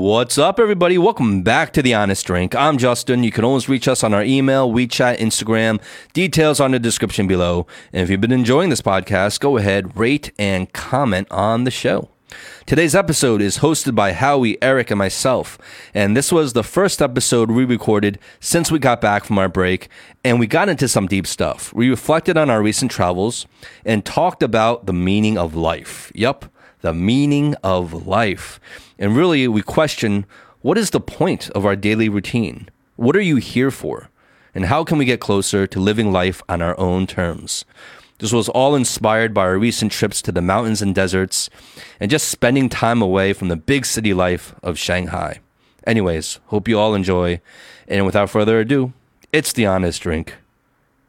What's up, everybody? Welcome back to The Honest Drink. I'm Justin. You can always reach us on our email, WeChat, Instagram. Details on the description below. And if you've been enjoying this podcast, go ahead, rate, and comment on the show. Today's episode is hosted by Howie, Aric, and myself. And this was the first episode we recorded since we got back from our break. And we got into some deep stuff. We reflected on our recent travels and talked about the meaning of life. Yup, the meaning of life. And really, we question what is the point of our daily routine? What are you here for? And how can we get closer to living life on our own terms? This was all inspired by our recent trips to the mountains and deserts and just spending time away from the big city life of Shanghai. Anyways, hope you all enjoy. And without further ado, it's the honest drink.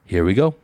Here we go.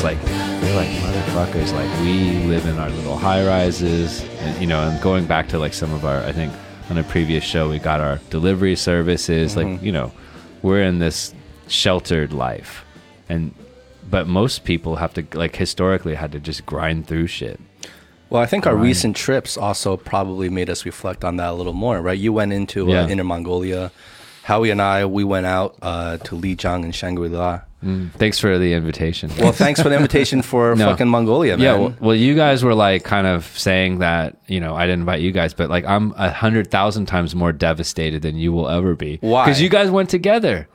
Just like, you're like motherfuckers. Like we live in our little high rises, and you know, and going back to like some of our, I think on a previous show we got our delivery services. Like you know, we're in this sheltered life, and but most people have to like historically had to just grind through shit. Well, I think our recent trips also probably made us reflect on that a little more, right? You went into Yeah. uh, Inner Mongolia. Howie and I, we went out uh, to Lijiang and Shangri-La. Thanks for the invitation. Well, thanks for the invitation for No. fucking Mongolia, man. Yeah, well, well, you guys were like kind of saying that you know I didn't invite you guys, but like I'm a hundred thousand times more devastated than you will ever be. Why? Because you guys went together.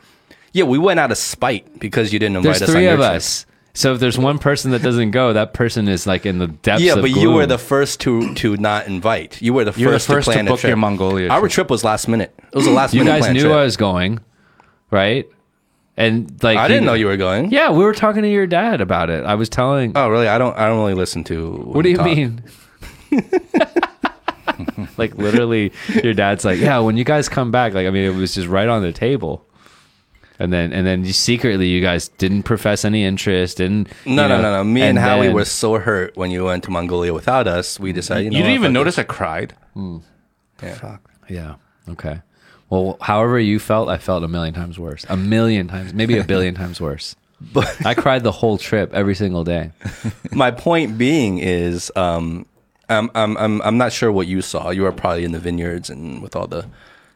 yeah, we went out of spite because you didn't invite There's us three your of trip. us. So if there's one person that doesn't go, that person is like in the depths. Yeah, but you were the first to to not invite. You were the You were the first first to to plan book a trip. your Mongolia Our trip. trip was last minute. It was the last You minute. guys knew trip. I was going, right? And like I didn't know you were going. Yeah, we were talking to your dad about it. I was telling. Oh, really? I don't. I don't really listen to. what do you mean? like literally, your dad's like, yeah. When you guys come back, like I mean, it was just right on the table. And then, and then, you secretly, you guys didn't profess any interest. Didn't No, you no, no, no. Me and, Howie then- were so hurt when you went to Mongolia without us. We decided. You, know You didn't what, even fuck notice this. I cried. Hmm. Yeah. Yeah. Okay. Well, however you felt, I felt a million times worse. A million times, maybe a billion times worse. But I cried the whole trip, every single day. my point being is, um, I'm, I'm, I'm, I'm not sure what you saw. You were probably in the vineyards and with all the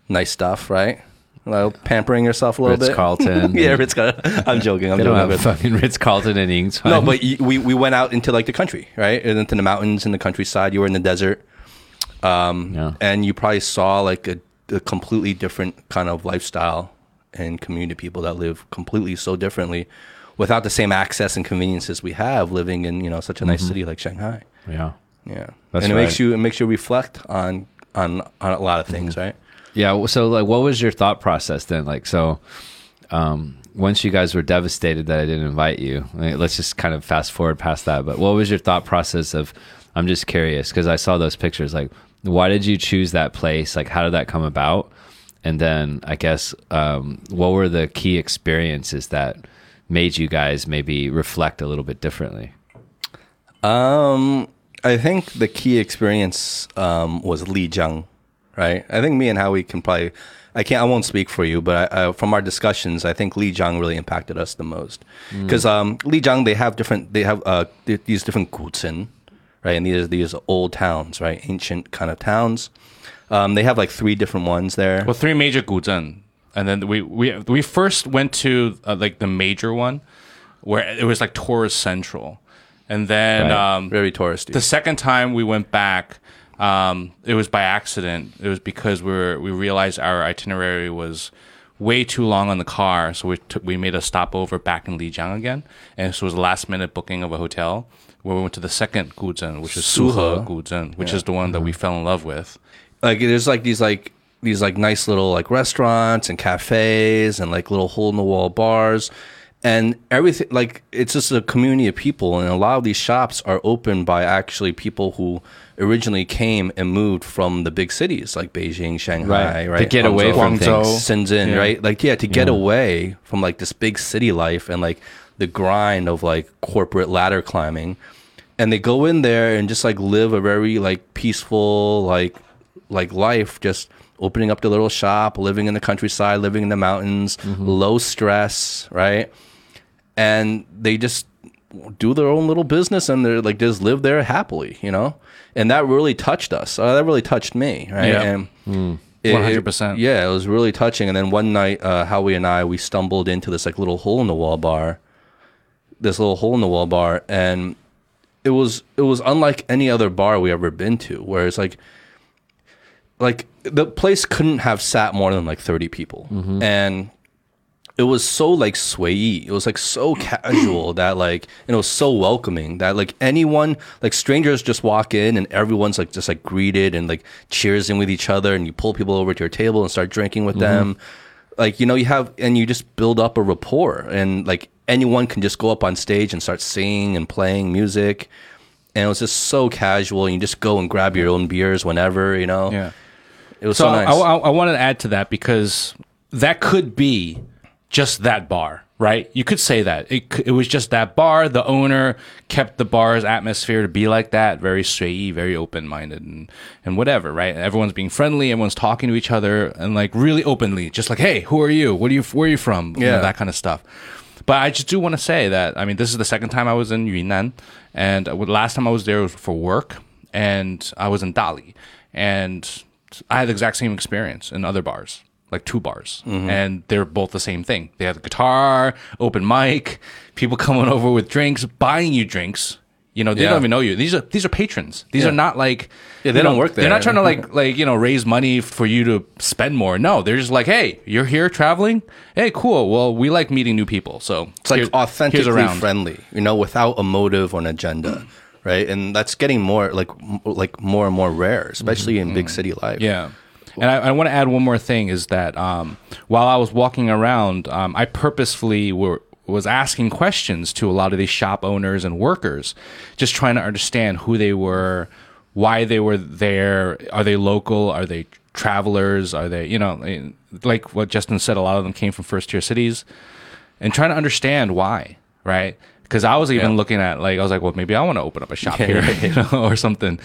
nice stuff, right? Like pampering yourself a little Ritz bit. Ritz Carlton. yeah, Ritz Carlton. I'm joking. I'm They don't joking. have fucking Ritz Carlton in Ings. No, but we we went out into like the country, right? And into the mountains and the countryside. You were in the desert, um, Yeah. and you probably saw like a, a completely different kind of lifestyle and community people that live completely so differently, without the same access and conveniences we have living in you know such a nice city like Shanghai. yeah. Yeah, That's and it makes you it makes you reflect on on on a lot of things, right? Yeah. So, like, what was your thought process then? Like, so, um, once you guys were devastated that I didn't invite you, like, let's just kind of fast forward past that. But what was your thought process of? I'm just curious because I saw those pictures. Like, why did you choose that place? Like, how did that come about? And then, I guess, um, what were the key experiences that made you guys maybe reflect a little bit differently? Um, I think the key experience um, was Lijiang, right? I think me and Howie can probably. I can't. I won't speak for you, but I, I, from our discussions, I think Lijiang really impacted us the most because um, Lijiang they have different. They have uh, these different guzhen, right? And these are these old towns, right? Ancient kind of towns. Um, they have like three different ones there. Well, three major guzhen, and then we we we first went to uh, like the major one, where it was like tourist central, and then Right. um, Very touristy. the second time we went back, um, it was by accident. It was because we were, we realized our itinerary was way too long on the car, so we took we made a stopover back in Lijiang again, and so it was last minute booking of a hotel where we went to the second guzhen, which is Suhe Suhe. guzhen, which is the one that we fell in love with. like there's like these like these like nice little like restaurants and cafes and like little hole in the wall bars and everything like it's just a community of people and a lot of these shops are opened by actually people who originally came and moved from the big cities like Beijing, Shanghai, Right. right? To get away from Guangzhou. things. Shenzhen, Yeah. right? Like, yeah, to get Yeah. away from like this big city life and like the grind of like corporate ladder climbing, and they go in there and just like live a very like peaceful like like life, just opening up the little shop, living in the countryside, living in the mountains, low stress, right? And they just do their own little business and they're like just live there happily, you know? And that really touched us. Uh, that really touched me, right? Yeah. And it- it- 100%. yeah, it was really touching. And then one night, uh, Howie and I, we stumbled into this like little hole in the wall bar, this little hole in the wall bar, and it was it was unlike any other bar we ever been to, where it's like like the place couldn't have sat more than like 30 people. Mm-hmm. And it was so like swayy it was like so casual that like and it was so welcoming that like anyone like strangers just walk in and everyone's like just like greeted and like cheers in with each other and you pull people over to your table and start drinking with mm-hmm. them. Like you know you have and you just build up a rapport and like anyone can just go up on stage and start singing and playing music and it was just so casual and you just go and grab your own beers whenever you know Yeah. it was So so, nice I, I, I want to add to that because that could be just that bar, right? You could say that it it was just that bar. The owner kept the bar's atmosphere to be like that, very sway, very open minded, and and whatever, right? Everyone's being friendly, everyone's talking to each other, and like really openly, just like, hey, who are you? What are you? Where are you from? You know, Yeah. that kind of stuff. But I just do want to say that I mean, this is the second time I was in Yunnan, and last time I was there was for work, and I was in Dali, and I had the exact same experience in other bars, like two bars, mm-hmm. and they're both the same thing. They have a guitar, open mic, people coming over with drinks, buying you drinks. You know, they Yeah. don't even know you. These are these are patrons. These Yeah. are not like Yeah, they don't know, work They're not trying to like like you know raise money for you to spend more. No, they're just like, hey, you're here traveling. Hey, cool. Well, we like meeting new people, so it's like authentically friendly you know without a motive or an agenda right and that's getting more like like more and more rare especially in big city life Yeah. And I, I want to add one more thing is that um, while I was walking around, um, I purposefully were, was asking questions to a lot of these shop owners and workers, just trying to understand who they were, why they were there. Are they local? Are they travelers? Are they, you know, like what Justin said, a lot of them came from first tier cities and trying to understand why, right? Because I was even Yeah. looking at like I was like, well, maybe I want to open up a shop here, you know, or something,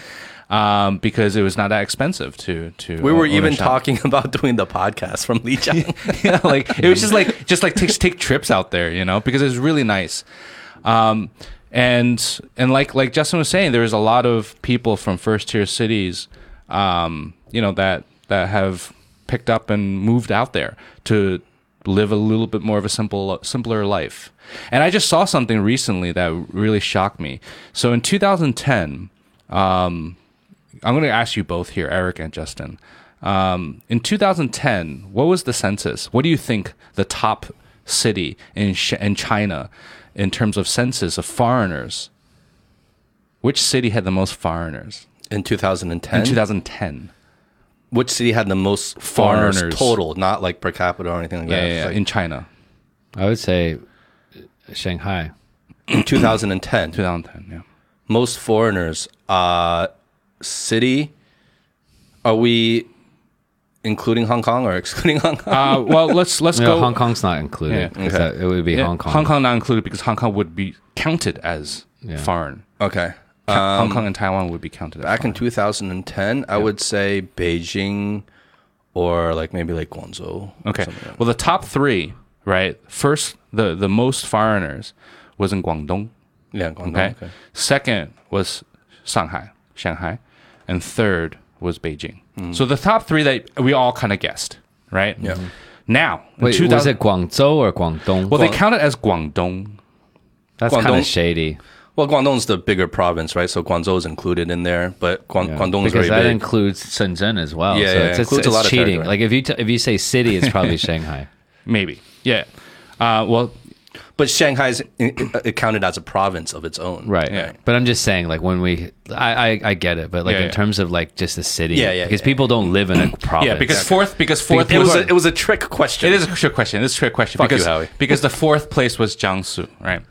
um, because it was not that expensive to to. we were even talking about doing the podcast from Lijiang. yeah, like it was just like just like take take trips out there, you know, because it was really nice. Um, and and like like Justin was saying, there's a lot of people from first tier cities, um, you know, that that have picked up and moved out there to live a little bit more of a simple simpler life. And I just saw something recently that really shocked me. So in 2010, um, I'm going to ask you both here, Aric and Justin. Um, in 2010, what was the census? What do you think the top city in Sh- in China, in terms of census of foreigners? Which city had the most foreigners in 2010 in 2010? which city had the most foreigners, Foreigners. total not like per capita or anything like Yeah, that yeah, yeah, Like, in China, I would say Shanghai. in 2010 2010. Yeah. most foreigners uh city are we including hong kong or excluding hong kong Uh, well, let's let's No, go. Hong Kong's not included. Yeah. 'cause Okay. that- it would be Yeah, Hong Kong. Hong Kong not included because Hong Kong would be counted as Yeah. foreign. okay Ca- Hong Kong and Taiwan would be counted as back in foreign. 2010 i would say beijing or like maybe like guangzhou Okay. Well, the top three, right? First, the the most foreigners was in Guangdong. yeah guangdong Okay. okay. Second was Shanghai, Shanghai, and third was Beijing. So the top three that we all kind of guessed, right? Yeah. Now, in Wait, 2000 was it Guangzhou or Guangdong? well, they count it as Guangdong. That's kind of shady. well guangdong's the bigger province right so guangzhou is included in there but Guang- Yeah. guangdong is because very that big includes Shenzhen as well. Yeah, so yeah, it's, it it's, includes a it's lot of cheating. territory. Like if you t- if you say city, it's probably Shanghai. Maybe. Yeah. Uh, well, but shanghai's i- i- counted as a province of its own Right. Yeah. But I'm just saying, like when we, I, I, I get it, but like Yeah, in yeah. terms of like just the city, Yeah, yeah, because yeah. people don't live in a province. yeah, because fourth, because fourth it was was a, it was a trick question It is a trick question. It's a trick question Fuck you, because Howie. because the fourth place was Jiangsu, right?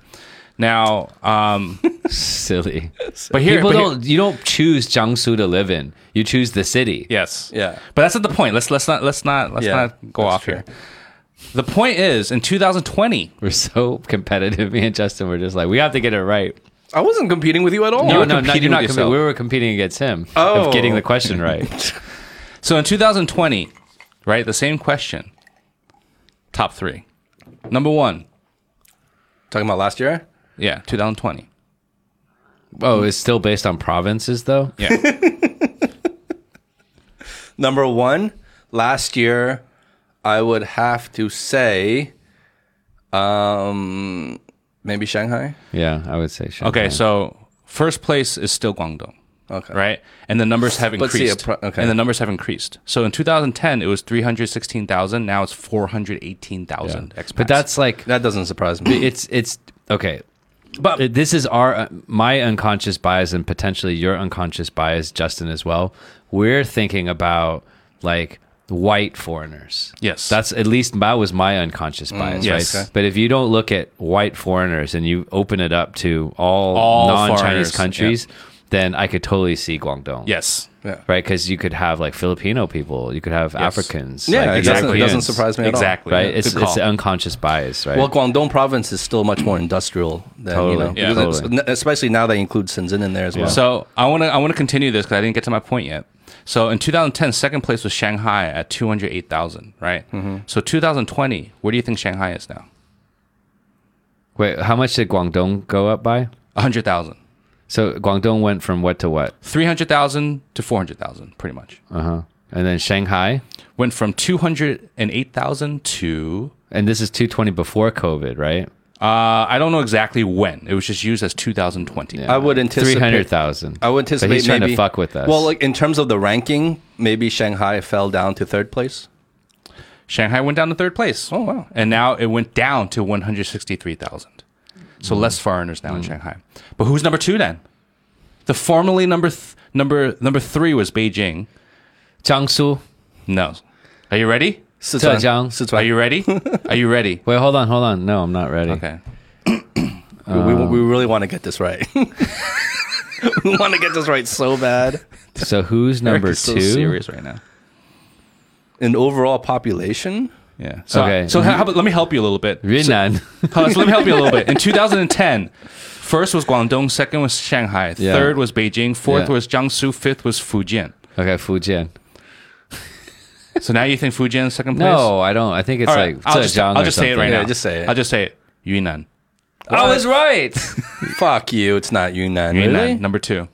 Now, um, silly. but here, people but here- don't. You don't choose Jiangsu to live in. You choose the city. yes, Yeah. but that's not the point. Let's let's not let's not let's Yeah, not go off true. here. The point is, in 2020, We're so competitive. Me and Justin were just like, we have to get it right. I wasn't competing with you at all. No, no, no, you're not. with compe- yourself. we were competing against him Oh. of getting the question right. so in 2020, right, the same question. Top three. Number one, Talking about last year? yeah, 2020. oh, it's still based on provinces, though. Yeah, Number one, last year, I would have to say, um, maybe Shanghai. Yeah, I would say. Shanghai. Okay, so first place is still Guangdong. Okay. Right? And the numbers have But see, increased. a pro- okay. And the numbers have increased. So in 2010, it was 316,000. Now it's 418,000 expats. But that's like That doesn't surprise me. it's it's okay. But this is our uh, my unconscious bias and potentially your unconscious bias, Justin, as well. We're thinking about like white foreigners. Yes. that's at least that was my unconscious mm. bias, yes. right? Okay. But if you don't look at white foreigners and you open it up to all, All non-Chinese foreigners, countries, then I could totally see Guangdong. yes. yeah. right? Because you could have like Filipino people, you could have Africans, Yeah, like, it doesn't, exactly. it doesn't surprise me at all. Exactly. right? Yeah, It's good it's unconscious bias, right? Well, Guangdong province is still much more industrial than Totally. you know, Yeah. Totally. especially now they include Shenzhen in there as well. So I want to I want to continue this because I didn't get to my point yet. So in 2010, second place was Shanghai at 208,000, right? Mm-hmm. So 2020, where do you think Shanghai is now? Wait, how much did Guangdong go up by? 100,000. So Guangdong went from what to what? 300,000 to 400,000, pretty much. Uh huh. And then Shanghai, Went from 208,000 to and this is 220 before COVID, right? Uh, I don't know exactly when. It was just used as 2020. Yeah. I would anticipate 300,000. I would anticipate But he's trying maybe, to fuck with us. Well, like in terms of the ranking, maybe Shanghai fell down to third place. Shanghai went down to third place. Oh, wow. And now it went down to 163,000. So Mm. less foreigners now in Shanghai. But who's number 2 then? The formerly number th- number number 3 was Beijing. Jiangsu. No. Are you ready? Sichuan. Zhejiang. Sichuan. Are you ready? Are you ready? Wait, hold on, hold on. No, I'm not ready. Okay. we, we uh, really want to get this right. we want to get this right so bad. So who's Aric number is so two? serious right now. In overall population, Yeah. So, Okay. so how about, let me help you a little bit. Yunnan. So, so let me help you a little bit. In 2010, first was Guangdong, second was Shanghai, Yeah. third was Beijing, fourth Yeah. was Jiangsu, fifth was Fujian. okay, Fujian. So now you think Fujian is second place? No, I don't. I think it's All right, like I'll just, I'll just say it right something. Yeah, now. just say it. I'll just say it. Yunnan. I was right. fuck you. It's not Yunnan. Yunnan, Really? number two.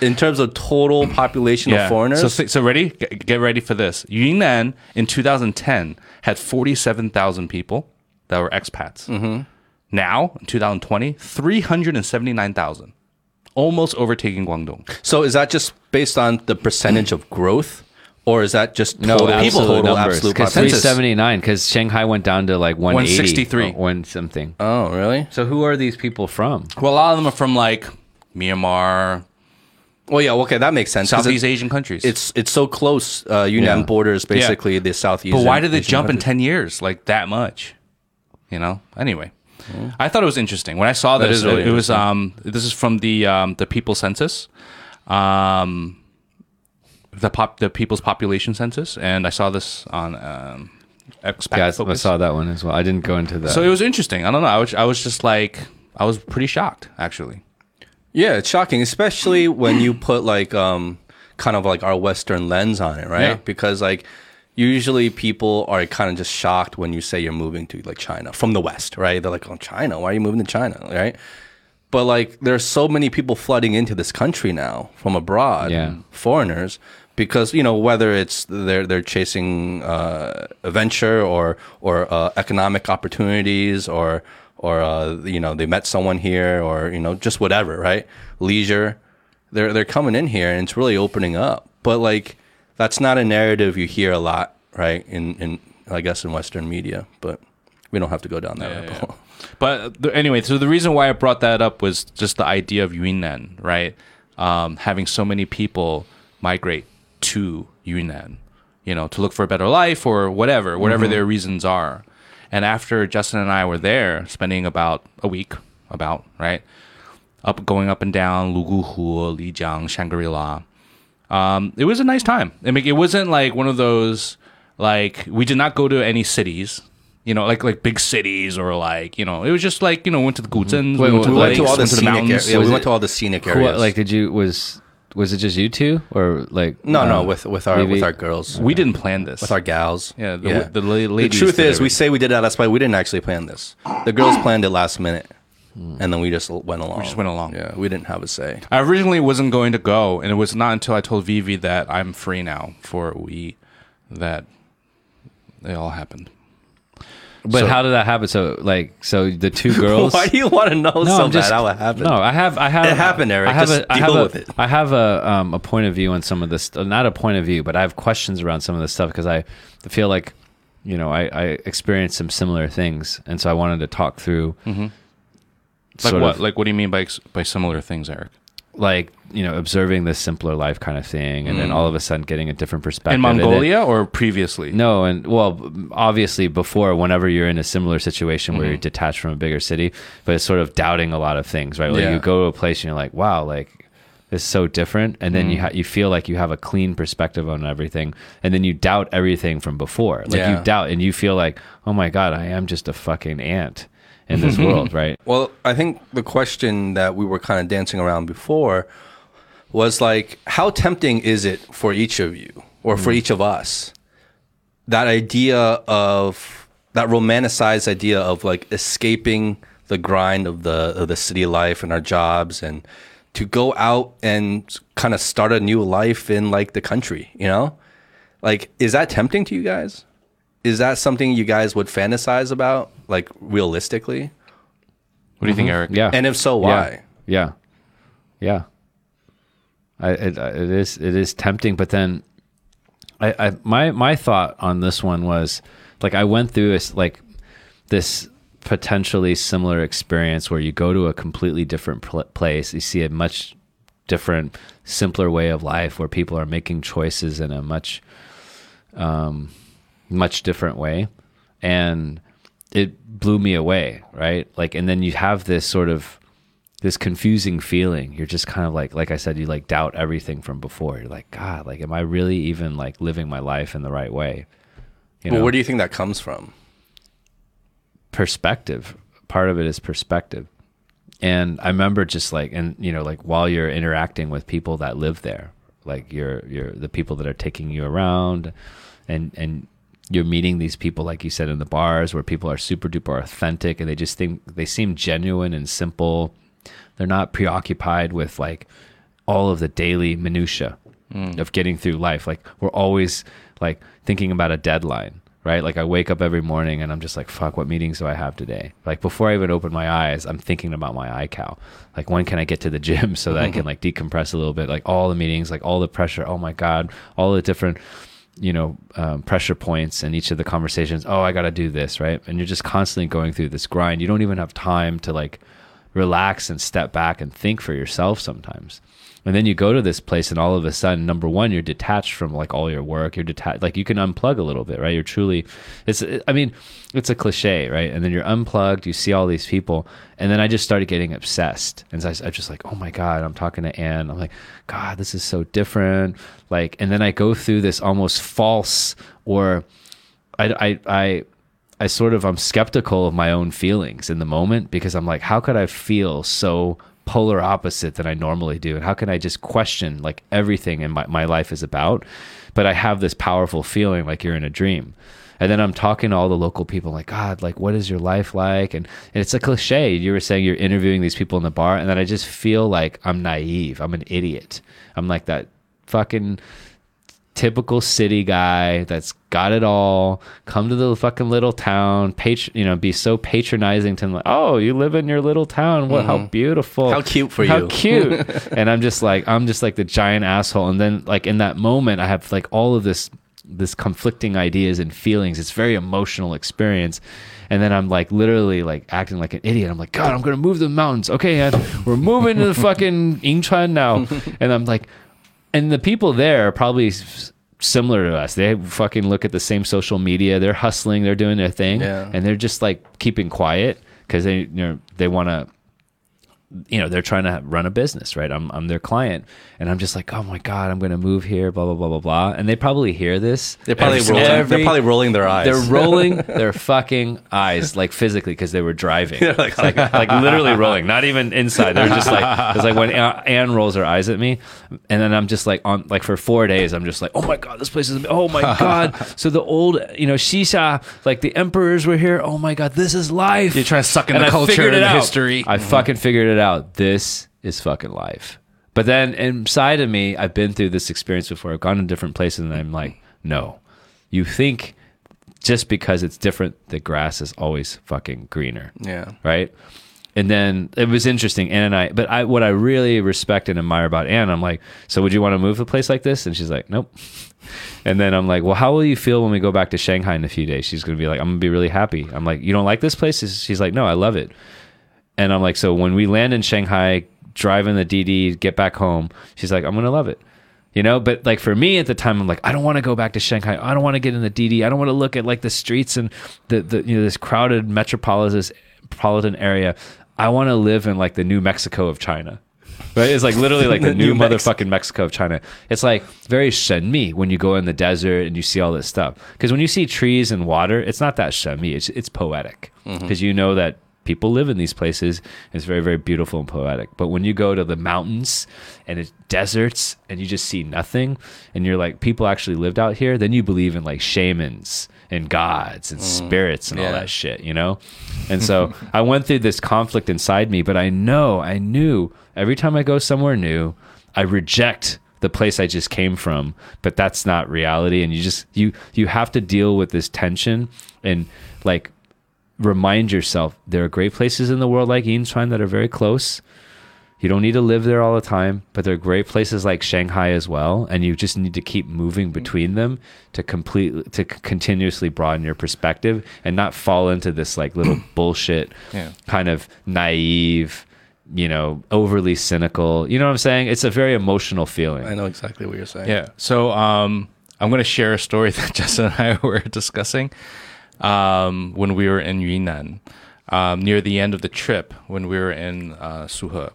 In terms of total population of foreigners, So, so ready? Get, get ready for this. Yunnan in 2010 had 47,000 people that were expats. Mm-hmm. Now, in 2020, 379,000. Almost overtaking Guangdong. so is that just based on the percentage of growth, or is that just No, total absolute total numbers. absolute Because population? 379, because Shanghai went down to like 180. 163. One something. Oh, really? So who are these people from? Well, a lot of them are from like Myanmar, Well, yeah. Okay, that makes sense. 'cause Southeast it- Asian countries. It's it's so close. Uh, Yunnan Yeah. borders basically the Southeast. But why did they Asian jump in 10 years like that much? You know? Anyway. I thought it was interesting. When I saw this, is really it, it was um this is from the um the people census. Um the pop the people's population census and I saw this on um expat Yeah, I saw that one as well. I didn't go into that. So it was interesting. I don't know. I was I was just like I was pretty shocked actually. Yeah, it's shocking, especially when you put like um kind of like our Western lens on it, right? Yeah. Because like usually people are kind of just shocked when you say you're moving to like China from the West, right? They're like, "Oh, China? Why are you moving to China?" Right? But like, there's so many people flooding into this country now from abroad, Yeah. foreigners, because you know whether it's they're they're chasing uh, a venture or or uh, economic opportunities or or uh, you know they met someone here or you know just whatever, right? Leisure, they're they're coming in here and it's really opening up. But like, that's not a narrative you hear a lot, right? In in I guess in Western media, but we don't have to go down that rabbit hole. But the, anyway, so the reason why I brought that up was just the idea of Yunnan, right? Um, having so many people migrate to Yunnan, you know, to look for a better life or whatever, whatever their reasons are. And after Justin and I were there, spending about a week, about right, up going up and down Luguhu, Lijiang, Shangri-La. Um, it was a nice time. I mean, it wasn't like one of those like we did not go to any cities. You know, like like big cities or like you know, it was just like you know, went to the Guzhens, Wait, went to we the we went to lakes, all the went to the scenic mountains. areas. Yeah, we went to all the scenic Who- areas. like, did you was was it just you two or like no, no, uh, with with our Vivi? with our girls, We didn't plan this. with our gals. Yeah, the- the la- ladies truth is, we say we did that last night. We didn't actually plan this. The girls planned it last minute, and then we just went along. We just went along. Yeah, we didn't have a say. I originally wasn't going to go, and it was not until I told Vivi that I'm free now for a week that it all happened. But So- how did that happen? So like, so the two girls. Why do you want to know No, so I'm just- bad how it happened? No, I have, I have. It happened, Aric. I have Just a, I have deal a, it. I have a, um, a point of view on some of this. Not a point of view, but I have questions around some of this stuff because I feel like, you know, I, I experienced some similar things, and so I wanted to talk through. Like what? of- Like what do you mean by by similar things, Aric? Like you know observing this simpler life kind of thing and then all of a sudden getting a different perspective In And then- Mongolia or previously? no and well obviously before whenever you're in a similar situation where Mm-hmm. you're detached from a bigger city but it's sort of doubting a lot of things right like Yeah. you go to a place and you're like wow like is so different and then Mm-hmm. you ha- you feel like you have a clean perspective on everything and then you doubt everything from before like Yeah. you doubt and you feel like oh my god i am just a fucking ant in this world right Well, I think the question that we were kind of dancing around before was like, how tempting is it for each of you or for mm. each of us? That idea of that romanticized idea of like escaping the grind of the of the city life and our jobs and to go out and kind of start a new life in like the country, you know? Like is that tempting to you guys? Is that something you guys would fantasize about like realistically? What do you think, Aric? yeah And if so, why? Yeah, yeah. yeah. I, it, it is it is tempting, but then I, I my my thought on this one was like I went through this like this potentially similar experience where you go to a completely different pl- place, you see a much different, simpler way of life where people are making choices in a much um, much different way, and it blew me away, right? Like, and then you have this sort of this confusing feeling. You're just kind of like, like I said, you like doubt everything from before. You're like, God, like, am I really even like living my life in the right way? You Well, know, where do you think that comes from? perspective. Part of it is perspective. And I remember just like, and you know, like while you're interacting with people that live there, like you're, you're the people that are taking you around and, and you're meeting these people, like you said, in the bars where people are super duper authentic and they just think they seem genuine and simple. They're not preoccupied with like all of the daily minutia mm. of getting through life. Like we're always like thinking about a deadline, right? Like I wake up every morning and I'm just like, fuck, what meetings do I have today? Like before I even open my eyes, I'm thinking about my iCal. Like when can I get to the gym so that I can like decompress a little bit? Like all the meetings, like all the pressure. Oh my God, all the different you know um, pressure points in each of the conversations oh i gotta do this right? And you're just constantly going through this grind. You don't even have time to like relax and step back and think for yourself sometimes and then you go to this place and all of a sudden number one you're detached from like all your work. You're detached like you can unplug a little bit right? You're truly it's i mean it's a cliche right? And then you're unplugged you see all these people. And then i just started getting obsessed. And so I, i'm just like oh my god i'm talking to anne i'm like god this is so different. Like and then i go through this almost false or i i i I sort of I'm skeptical of my own feelings in the moment because I'm like, how could I feel so polar opposite than I normally do? And how can I just question like everything in my, my life is about? But I have this powerful feeling like you're in a dream. And then I'm talking to all the local people, like, God, like, what is your life like? And, and it's a cliche. You were saying you're interviewing these people in the bar, and then I just feel like I'm naive. I'm an idiot. I'm like that fucking typical city guy that's got it all come to the fucking little town patr- you know be so patronizing to them like oh you live in your little town. What how beautiful. Mm-hmm. How cute for how you." How cute. And i'm just like i'm just like the giant asshole. And then like in that moment i have like all of this this conflicting ideas and feelings. It's very emotional experience. And then i'm like literally like acting like an idiot. I'm like god i'm gonna move to the mountains. Okay and we're moving to the fucking Yinchuan now. And i'm like and the people there are probably s- similar to us. They fucking look at the same social media. They're hustling. They're doing their thing, Yeah. and they're just like keeping quiet because they you know they want to you know they're trying to run a business right i'm, I'm their client and i'm just like oh my god i'm gonna move here blah blah blah blah blah and they probably hear this They're probably every- rolling. every- they're probably rolling their eyes. they're rolling their fucking eyes like physically because they were driving like- like, like literally rolling not even inside they're just like it's like when Anne rolls her eyes at me and then I'm just like on like for four days I'm just like oh my god this place is oh my god so the old you know Xixia like the emperors were here oh my god this is life You're trying to suck in And the I culture and it the out. history. I fucking figured it out. This is fucking life. But then inside of me, I've been through this experience before. I've gone to different places and I'm like, no. You think just because it's different, the grass is always fucking greener. yeah. Right. And then it was interesting. Ann and I, but I, what I really respect and admire about Ann, I'm like, so would you want to move to a place like this? And she's like, nope. And then I'm like, well, how will you feel when we go back to Shanghai in a few days? She's going to be like, I'm going to be really happy. I'm like, you don't like this place? She's like, no, I love it. And I'm like, so when we land in Shanghai, drive in the DD, get back home, she's like, I'm going to love it. You know, but like for me at the time, I'm like, I don't want to go back to Shanghai. I don't want to get in the DD. I don't want to look at like the streets and the, the you know, this crowded metropolitan area. I want to live in like the New Mexico of China. Right? It's like literally like the, The new New Mex- motherfucking Mexico of China. It's like very shenmi when you go in the desert and you see all this stuff. Because when you see trees and water, it's not that shenmi. It's it's poetic mm-hmm. because you know that people live in these places. It's very very beautiful and poetic. But when you go to the mountains and it's deserts and you just see nothing, and you're like people actually lived out here, then you believe in like shamans and gods and mm. spirits and all that shit, you know? And so I went through this conflict inside me, but I know, I knew every time I go somewhere new, I reject the place I just came from, but that's not reality. And you just, you, you have to deal with this tension and like remind yourself there are great places in the world like Yinchuan that are very close. You don't need to live there all the time, but there are great places like Shanghai as well, and you just need to keep moving between them to completely to continuously broaden your perspective and not fall into this like little bullshit Yeah. kind of naive, you know, overly cynical. You know what I'm saying? It's a very emotional feeling. I know exactly what you're saying. Yeah. So um, I'm going to share a story that Justin and I were discussing um, when we were in Yunnan, um, near the end of the trip when we were in uh, Suhe.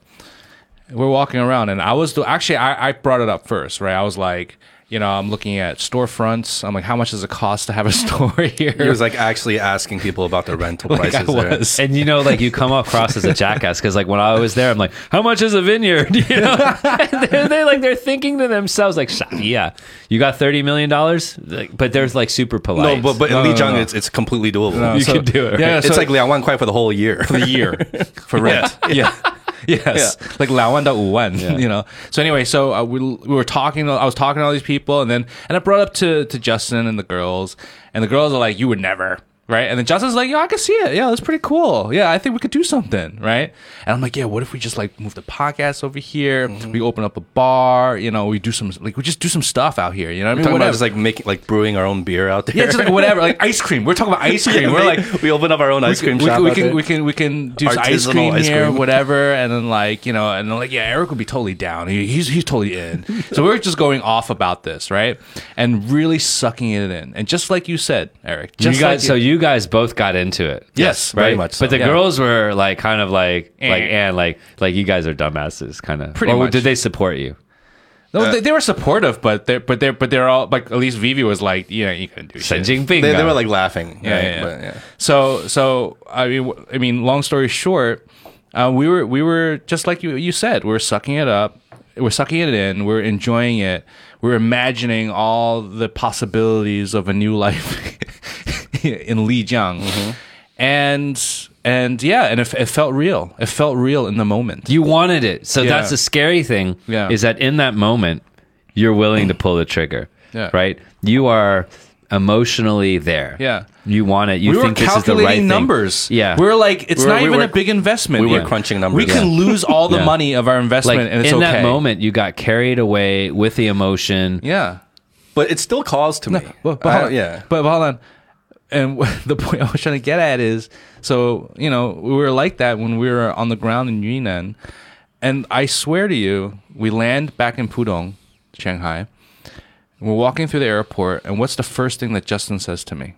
We're walking around, and I was actually I, I brought it up first, right? I was like, you know, I'm looking at storefronts. I'm like, how much does it cost to have a store here? He was like actually asking people about the rental Like I prices there. and you know, like you come across as a jackass because, like, when I was there, I'm like, "How much is a vineyard?" You know, they're, they're like they're thinking to themselves, like, "Yeah, you got thirty million dollars," like, but they're like super polite. No, polite. but but in No, no, Lijiang, no. it's it's completely doable. No, you so- can do it. Yeah, right? it's like Liang want Kuai for the whole year. for the year for rent. Yeah. Yes, like 两万到五万, you know. So anyway, so uh, we, we were talking. I was talking to all these people, and then and I brought up to to Justin and the girls, and the girls are like, "You would never." Right, and then Justin's like, "Yeah, I can see it. Yeah, that's pretty cool. Yeah, I think we could do something." Right, and I'm like, "Yeah, what if we just like move the podcast over here? Mm-hmm. We open up a bar. You know, we do some like we just do some stuff out here. You know, what I mean, Talking about just like making like brewing our own beer out there. yeah, just like whatever, like ice cream. We're talking about ice cream. We're like, we open up our own ice cream we, shop. we out can we can we can do ice cream ice here, cream. whatever, and then like you know, and then like yeah, Aric would be totally down. He, he's he's totally in. so we're just going off about this, right, and really sucking it in, and just like you said, Aric, you guys, like so you you guys both got into it. Yes, right? very much. So. But the yeah. girls were like kind of like and. like and like like you guys are dumbasses kind of. Pretty or much. Did they support you? No, uh, they, they, were supportive, but they but they but they're all like at least Vivi was like you know you can do shit. They, they were like laughing. Yeah, right? yeah, yeah. But, yeah, So so I mean I mean long story short, uh, we were we were just like you you said we were sucking it up, we're sucking it in, we're enjoying it, we're imagining all the possibilities of a new life. in Lijiang, and and yeah, and it, it felt real. It felt real in the moment. You wanted it. So Yeah. that's the scary thing Yeah. is that in that moment you're willing to pull the trigger. Yeah. Right? You are emotionally there. Yeah. You want it. You we were think this is the calculating right thing. numbers. Yeah. we're like, it's We were- not we even were- a big investment. we were Yeah. crunching numbers. We can Yeah. lose all the Yeah. money of our investment, like and it's in okay. that moment you got carried away with the emotion. Yeah. But it still calls to me. But, but I- hold yeah. But, but hold on. And the point I was trying to get at is so, you know, we were like that when we were on the ground in Yunnan. And I swear to you, we land back in Pudong, Shanghai. We're walking through the airport. And what's the first thing that Justin says to me?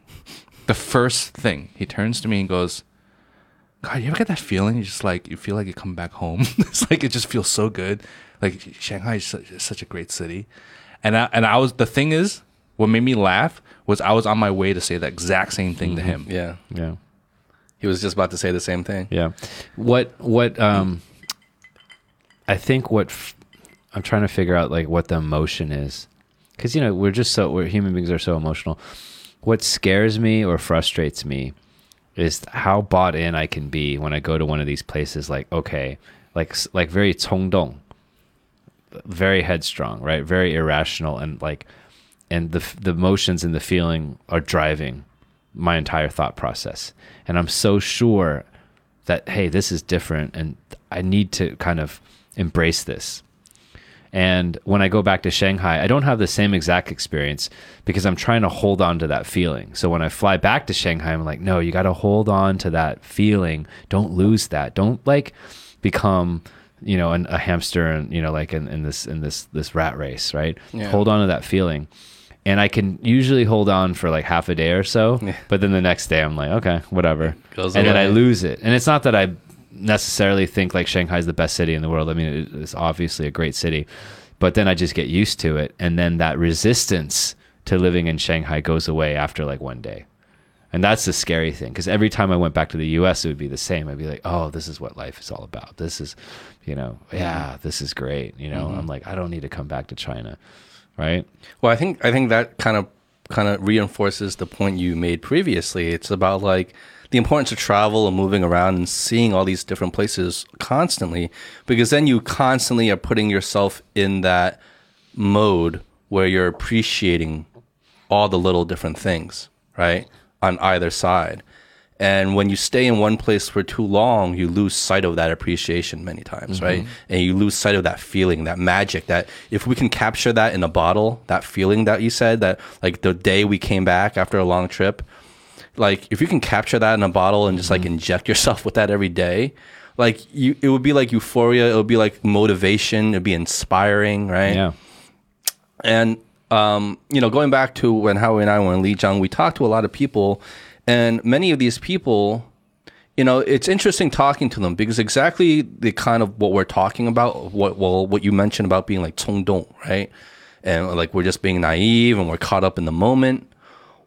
The first thing. He turns to me and goes, God, you ever get that feeling? You just like you feel like you come back home. it's like it just feels so good. Like Shanghai is such, such a great city, and I, and I was the thing is what made me laugh was I was on my way to say the exact same thing to him. Yeah. Yeah. He was just about to say the same thing. Yeah. What what um I think what f- I'm trying to figure out like what the emotion is. Cuz you know, we're just so we're human beings are so emotional. What scares me or frustrates me is how bought in I can be when I go to one of these places like okay, like like very 冲动, very headstrong, right? Very irrational and like and the the emotions and the feeling are driving my entire thought process. And I'm so sure that hey, this is different and I need to kind of embrace this. And when I go back to Shanghai, I don't have the same exact experience because I'm trying to hold on to that feeling. So when I fly back to Shanghai, I'm like, no, you got to hold on to that feeling. Don't lose that. Don't like become, you know, an, a hamster and you know, like in, in this in this this rat race, right? Yeah. Hold on to that feeling. And I can usually hold on for like half a day or so, Yeah. but then the next day I'm like, okay, whatever. Goes and then I lose it. And it's not that I necessarily think like Shanghai is the best city in the world. I mean, it's obviously a great city, but then I just get used to it, and then that resistance to living in Shanghai goes away after like one day. And that's the scary thing because every time I went back to the US, it would be the same. I'd be like, oh, this is what life is all about. This is, you know, yeah, this is great. You know, mm-hmm. I'm like, I don't need to come back to China. Right. Well, I think I think that kind of kind of reinforces the point you made previously. It's about like the importance of travel and moving around and seeing all these different places constantly because then you constantly are putting yourself in that mode where you're appreciating all the little different things, right? On either side. And when you stay in one place for too long, you lose sight of that appreciation many times, right? And you lose sight of that feeling, that magic that if we can capture that in a bottle, that feeling that you said, that like the day we came back after a long trip, like if you can capture that in a bottle and just like inject yourself with that every day, like you, it would be like euphoria. It would be like motivation. It'd be inspiring, right? Yeah. And um, you know, going back to when Howie and I were in Lijiang, we talked to a lot of people, and many of these people, you know, it's interesting talking to them because exactly the kind of what we're talking about, what well, what you mentioned about being like 冲动, right? And like we're just being naive and we're caught up in the moment.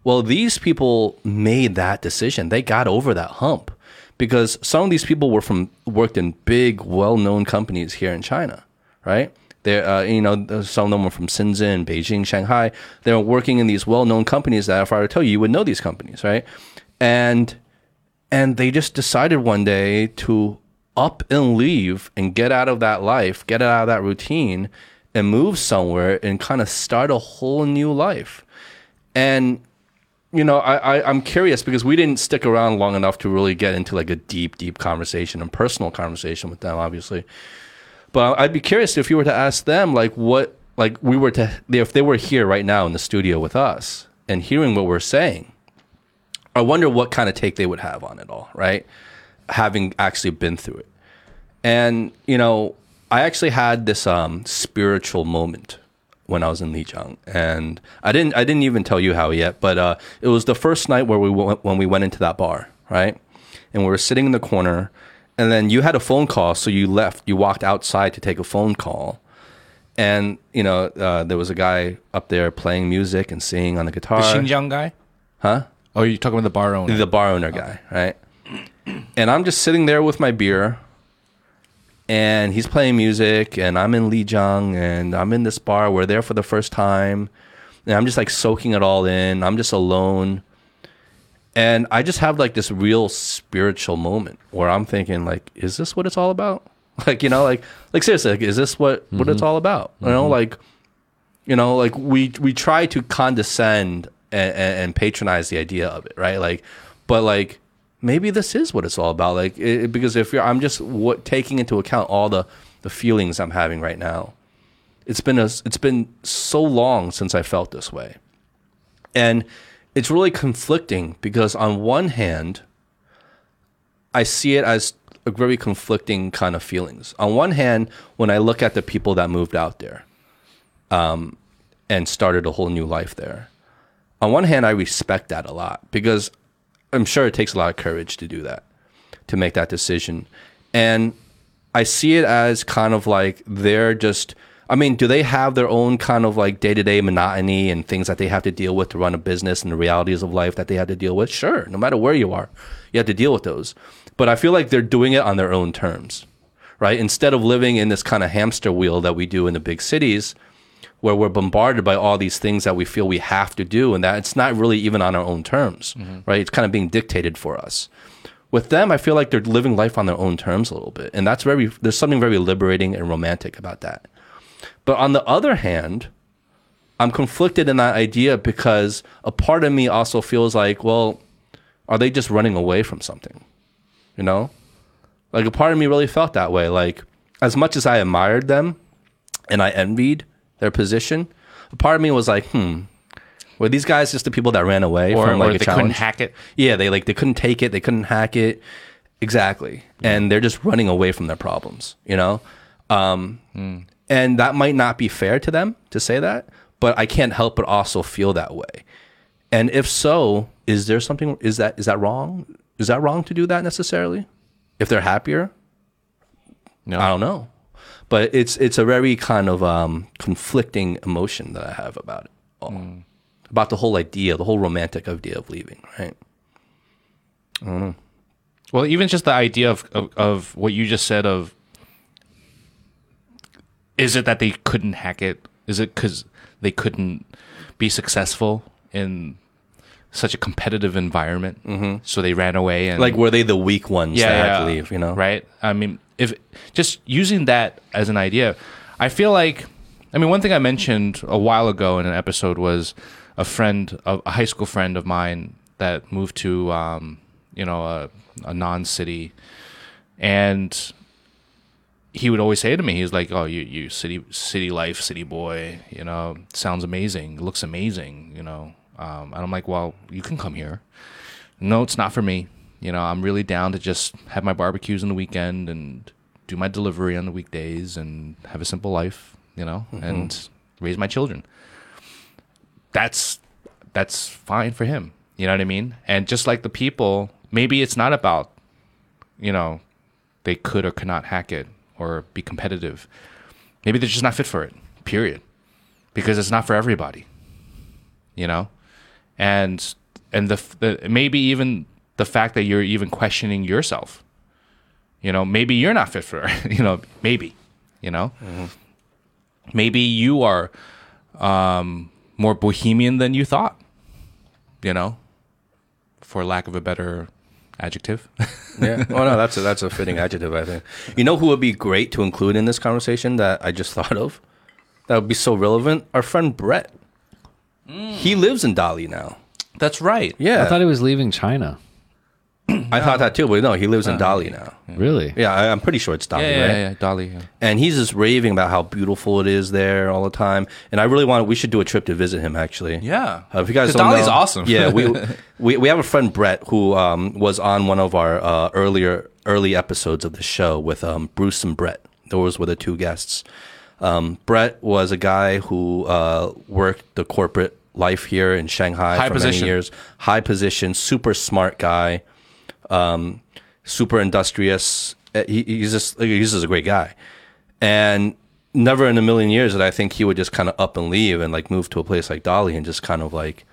Well, these people made that decision. They got over that hump because some of these people were from worked in big, well-known companies here in China, right? They, uh, you know, some of them were from Shenzhen, Beijing, Shanghai. They were working in these well-known companies that, if I were to tell you, you would know these companies, right? And and they just decided one day to up and leave and get out of that life, get out of that routine, and move somewhere and kind of start a whole new life. And you know, I, I I'm curious because we didn't stick around long enough to really get into like a deep, deep conversation and personal conversation with them, obviously. But I'd be curious if you were to ask them, like, what, like, we were to, if they were here right now in the studio with us and hearing what we're saying, I wonder what kind of take they would have on it all, right? Having actually been through it. And, you know, I actually had this um, spiritual moment when I was in Lijiang, and I didn't I didn't even tell you how yet, but uh, it was the first night where we went, when we went into that bar, right? And we were sitting in the corner, and then you had a phone call, so you left. You walked outside to take a phone call, and you know uh, there was a guy up there playing music and singing on the guitar. The Xinjiang guy? Huh? Oh, you're talking about the bar owner. the bar owner guy, right? And I'm just sitting there with my beer, and he's playing music, and I'm in Lijiang, and I'm in this bar. We're there for the first time, and I'm just like soaking it all in. I'm just alone, and I just have like this real spiritual moment where I'm thinking, like, is this what it's all about? Like, you know, like, like seriously, like, is this what what it's mm-hmm. all about? You know, mm-hmm. like, you know, like we we try to condescend and, and, patronize the idea of it, right? Like, but like maybe this is what it's all about. Like, it, because if you're, I'm just what taking into account all the the feelings I'm having right now. It's been a it's been so long since I felt this way, and it's really conflicting because on one hand, I see it as a very conflicting kind of feelings. On one hand, when I look at the people that moved out there, um, and started a whole new life there. On one hand, I respect that a lot because I'm sure it takes a lot of courage to do that. to make that decision. And I see it as kind of like they're just I mean, do they have their own kind of like day to day monotony and things that they have to deal with to run a business and the realities of life that they have to deal with? Sure, no matter where you are, you have to deal with those. But I feel like they're doing it on their own terms, right? Instead of living in this kind of hamster wheel that we do in the big cities, where we're bombarded by all these things that we feel we have to do, and that it's not really even on our own terms, mm-hmm. right? It's kind of being dictated for us with them, I feel like they're living life on their own terms a little bit, and that's very. There's something very liberating and romantic about that. But on the other hand, I'm conflicted in that idea because a part of me also feels like, well, are they just running away from something? You know, like a part of me really felt that way. Like as much as I admired them and I envied their position, a part of me was like, hmm. Were these guys just the people that ran away Or, from like or a they challenge? couldn't hack it. Yeah, they like they couldn't take it, they couldn't hack it. Exactly. And they're just running away from their problems, you know? Um and that might not be fair to them to say that, but I can't help but also feel that way. And if so, is there something is that is that wrong? Is that wrong to do that necessarily? If they're happier? No. I don't know. But it's it's a very kind of um, conflicting emotion that I have about it all. About the whole idea, the whole romantic idea of leaving, right? Well, even just the idea of, of of what you just said of is it that they couldn't hack it? Is it because they couldn't be successful in such a competitive environment, mm-hmm. so they ran away and Like were they the weak ones that had to leave, you know? right? I mean, if just using that as an idea, I feel like, I mean, one thing I mentioned a while ago in an episode was a friend, a, high school friend of mine that moved to, um, you know, a, a non-city, and he would always say to me, he's like, "Oh, you, you city, city life, city boy. You know, sounds amazing. Looks amazing. You know." Um, and I'm like, "Well, you can come here." No, it's not for me. You know, I'm really down to just have my barbecues on the weekend and do my delivery on the weekdays and have a simple life. You know, mm-hmm. and raise my children. That's that's fine for him. You know what I mean? And just like the people, maybe it's not about, you know, they could or could not hack it or be competitive. Maybe they're just not fit for it. Period. Because it's not for everybody. You know, and and the, the maybe even the fact that you're even questioning yourself. You know, maybe you're not fit for it. You know, maybe. You know, maybe you are um, more bohemian than you thought. You know, for lack of a better adjective. Yeah. Oh no, that's a, that's a fitting adjective, I think. You know who would be great to include in this conversation that I just thought of? That would be so relevant. Our friend Brett. He lives in Dali now. That's right. Yeah, I thought he was leaving China. I thought that too, but no, he lives in Dali now. Really? Yeah, I, I'm pretty sure it's Dali, Yeah, yeah, right? yeah, Dali. Yeah. And he's just raving about how beautiful it is there all the time. And I really want we should do a trip to visit him actually. Yeah. Uh, if you guys 'Cause don't Dali's know- awesome. yeah, we, we we have a friend Brett who um, was on one of our uh, earlier early episodes of the show with um, Bruce and Brett. Those were the two guests. Um, Brett was a guy who uh, worked the corporate life here in Shanghai High for position. many years. High position, super smart guy, um, super industrious. Uh, He, he's just he's just a great guy, and never in a million years did I think he would just kind of up and leave and like move to a place like Dali and just kind of like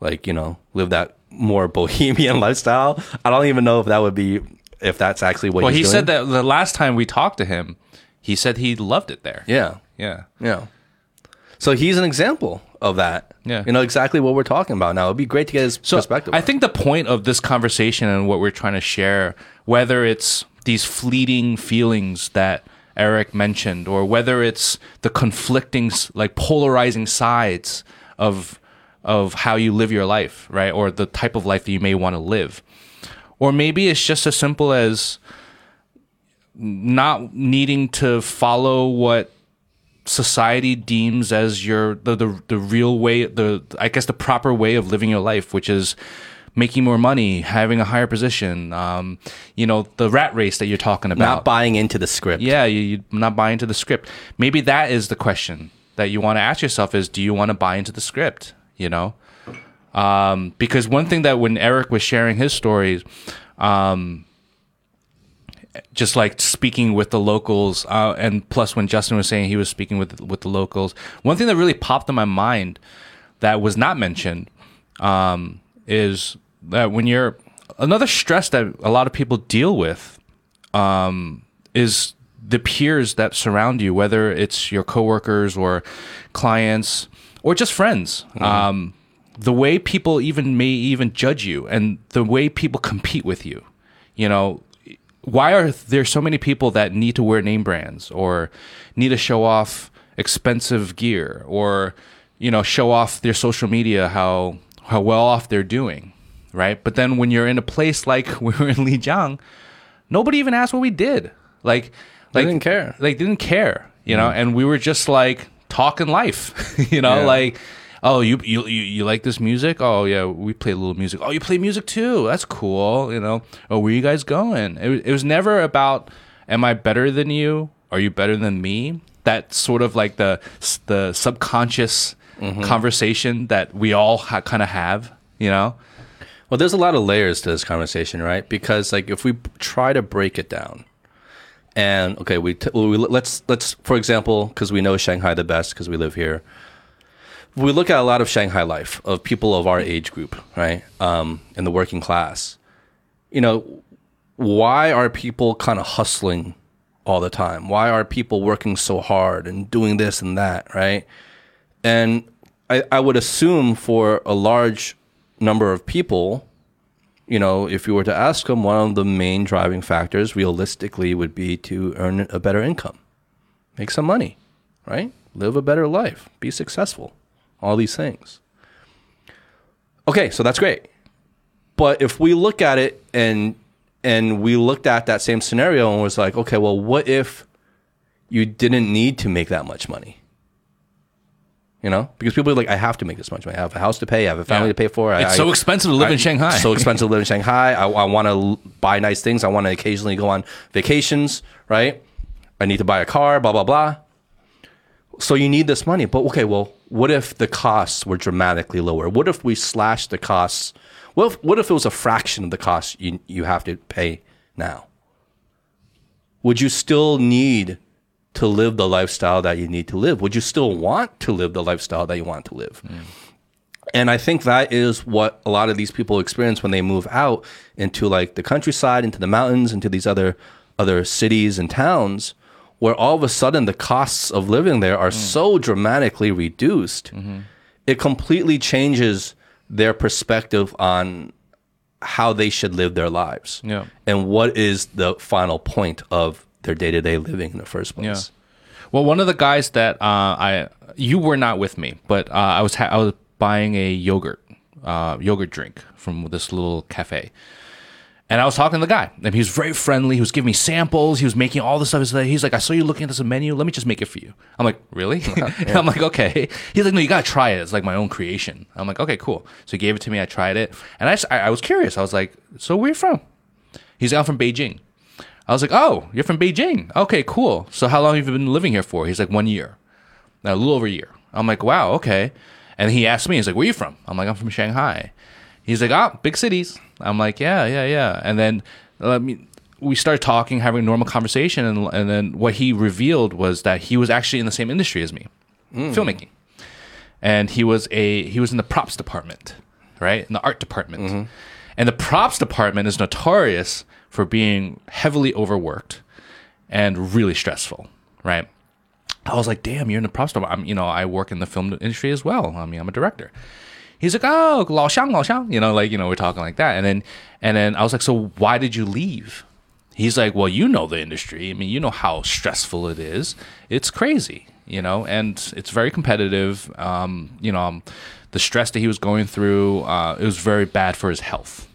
like you know live that more bohemian lifestyle. I don't even know if that would be if that's actually what. Well, he doing. said that the last time we talked to him, he said he loved it there. Yeah, Yeah. yeah. So he's an example of that. Yeah. you know exactly what we're talking about now. It'd be great to get his So perspective. I think the point of this conversation and what we're trying to share, whether it's these fleeting feelings that Aric mentioned, or whether it's the conflicting, like polarizing sides of of how you live your life, right, or the type of life that you may want to live, or maybe it's just as simple as not needing to follow what society deems as your the, the the real way the I guess the proper way of living your life, which is making more money, having a higher position, um, you know, the rat race that you're talking about. not buying into the script. yeah, you, you not buy into the script. Maybe that is the question that you want to ask yourself: is do you want to buy into the script? You know, um, because one thing that when Aric was sharing his stories, um, just like speaking with the locals, uh, and plus when Justin was saying he was speaking with with the locals, one thing that really popped in my mind that was not mentioned um, is that when you're another stress that a lot of people deal with um, is the peers that surround you, whether it's your coworkers or clients or just friends. Um, the way people even may even judge you and the way people compete with you. You know, why are there so many people that need to wear name brands or need to show off expensive gear or you know show off their social media how how well off they're doing, right? But then when you're in a place like we were in Lijiang, nobody even asked what we did. Like, They like didn't care. Like didn't care, you know. Mm. And we were just like talking life, you know, Yeah. like. Oh, you, you you you like this music? Oh yeah, we play a little music. Oh, you play music too? That's cool. You know. Oh, where you guys going? It, was- it was never about, am I better than you? Are you better than me? That sort of like the the subconscious mm-hmm. conversation that we all ha- kind of have. You know. Well, there's a lot of layers to this conversation, right? Because like if we try to break it down, and okay, we, t- well, we let's let's for example, because we know Shanghai the best because we live here. We look at a lot of Shanghai life of people of our age group, right, um, in the working class. You know, why are people kind of hustling all the time? Why are people working so hard and doing this and that, right? And I, I would assume for a large number of people, you know, if you were to ask them, one of the main driving factors realistically would be to earn a better income, make some money, right? Live a better life, be successful, all these things. Okay, so that's great. But if we look at it and and we looked at that same scenario and was like, okay, well, what if you didn't need to make that much money? You know, because people are like, I have to make this much money. I have a house to pay. I have a family Yeah. to pay for. I- It's I- so expensive to live in Shanghai. So expensive to live in Shanghai. I, I want to buy nice things. I want to occasionally go on vacations. Right. I need to buy a car. Blah blah blah. So you need this money, but okay. Well, what if the costs were dramatically lower? What if we slashed the costs? What if, what if it was a fraction of the cost you you have to pay now? Would you still need to live the lifestyle that you need to live? Would you still want to live the lifestyle that you want to live? Mm. And I think that is what a lot of these people experience when they move out into like the countryside, into the mountains, into these other other cities and towns, where all of a sudden the costs of living there are so dramatically reduced. It completely changes their perspective on how they should live their lives. Yeah. And what is the final point of their day-to-day living in the first place. Yeah. Well, one of the guys that uh, I you were not with me, but uh, I was ha- I was buying a yogurt uh, yogurt drink from this little cafe, and I was talking to the guy, and he was very friendly. He was giving me samples. He was making all this stuff. He's like- I saw you looking at this menu. Let me just make it for you. I'm like, really? And I'm like, okay. He's like, no, you gotta try it. It's like my own creation. I'm like, okay, cool. So he gave it to me. I tried it, and I just, I, I was curious. I was like, so where are you from? He's like, I'm from Beijing. I was like, oh, you're from Beijing. Okay, cool. So how long have you been living here for? He's like, one year. Now, a little over a year. I'm like, wow, okay. And he asked me, he's like, where are you from? I'm like, I'm from Shanghai. He's like, ah, big cities. I'm like, yeah, yeah, yeah. And then let me, we started talking, having a normal conversation. And, and then what he revealed was that he was actually in the same industry as me, hmm. filmmaking. And he was a he was in the props department, right? In the art department. Mm-hmm. And the props department is notorious for being heavily overworked and really stressful, right? I was like, damn, you're in the props department. I'm, you know, I work in the film industry as well. I mean, I'm a director. He's like, oh, Lao Xiang, Lao Xiang. You know, like, you know, we're talking like that. And then, and then I was like, so why did you leave? He's like, well, you know the industry. I mean, you know how stressful it is. It's crazy, you know, and it's very competitive. Um, you know, um, the stress that he was going through, uh, it was very bad for his health.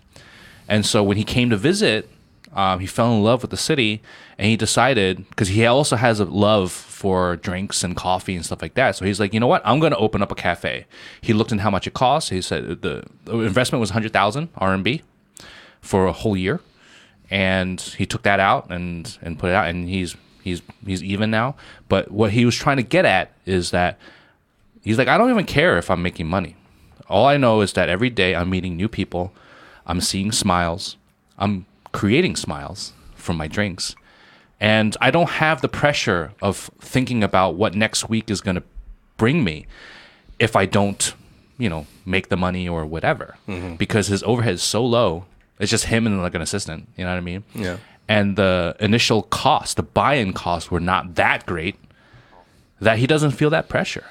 And so when he came to visit, um, he fell in love with the city and he decided, because he also has a love for drinks and coffee and stuff like that. So he's like, you know what? I'm going to open up a cafe. He looked into how much it costs. He said the, investment was 100,000 RMB for a whole year. And he took that out and, and put it out. And he's, he's, he's even now. But what he was trying to get at is that he's like, I don't even care if I'm making money. All I know is that every day I'm meeting new people. I'm seeing smiles. I'm creating smiles from my drinks. And I don't have the pressure of thinking about what next week is going to bring me if I don't, you know, make the money or whatever. Mm-hmm. Because his overhead is so low. It's just him and like an assistant. You know what I mean? Yeah. And the initial cost, the buy-in costs were not that great that he doesn't feel that pressure.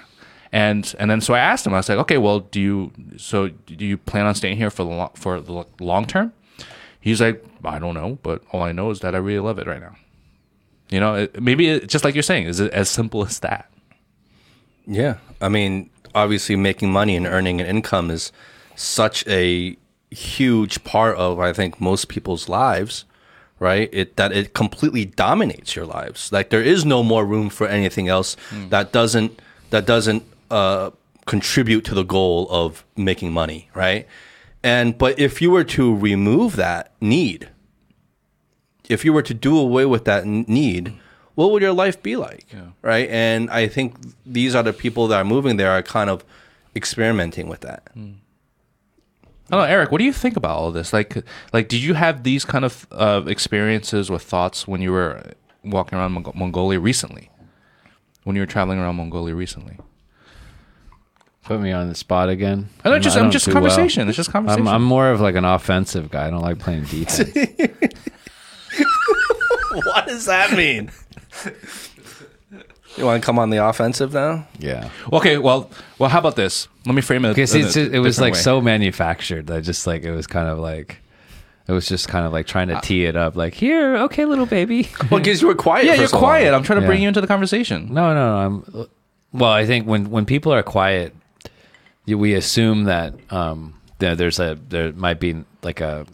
And and then so I asked him, I was like, okay, well, do you so do you plan on staying here for the lo- for the long term? He's like, I don't know, but all I know is that I really love it right now. You know, it, maybe it, just like you're saying, is it as simple as that? Yeah. I mean, obviously making money and earning an income is such a huge part of I think most people's lives, right? It that it completely dominates your lives. Like there is no more room for anything else that doesn't that doesn't uh contribute to the goal of making money, right? And but if you were to remove that need, if you were to do away with that need, what would your life be like? Right. And I think these are the people that are moving there are kind of experimenting with that. I don't know, Aric. What do you think about all this? Like, like, did you have these kind of uh, experiences or thoughts when you were walking around Mong- Mongolia recently? When you were traveling around Mongolia recently? Put me on the spot again. I don't just. I I'm just do well. conversation. It's just conversation. I'm, I'm more of like an offensive guy. I don't like playing defense. what does that mean? you want to come on the offensive now? yeah. okay. Well, well. How about this? Let me frame it. Okay, in a it's just- it was different like way. so manufactured that just like it was kind of like it was just kind of like trying to tee it up. Like here, okay, little baby. Well, because you were quiet. Yeah, for you're so quiet. long. I'm trying to bring Yeah. you into the conversation. No, no, no. I'm, well, I think when when people are quiet, you, we assume that um, there, there's a there might be like a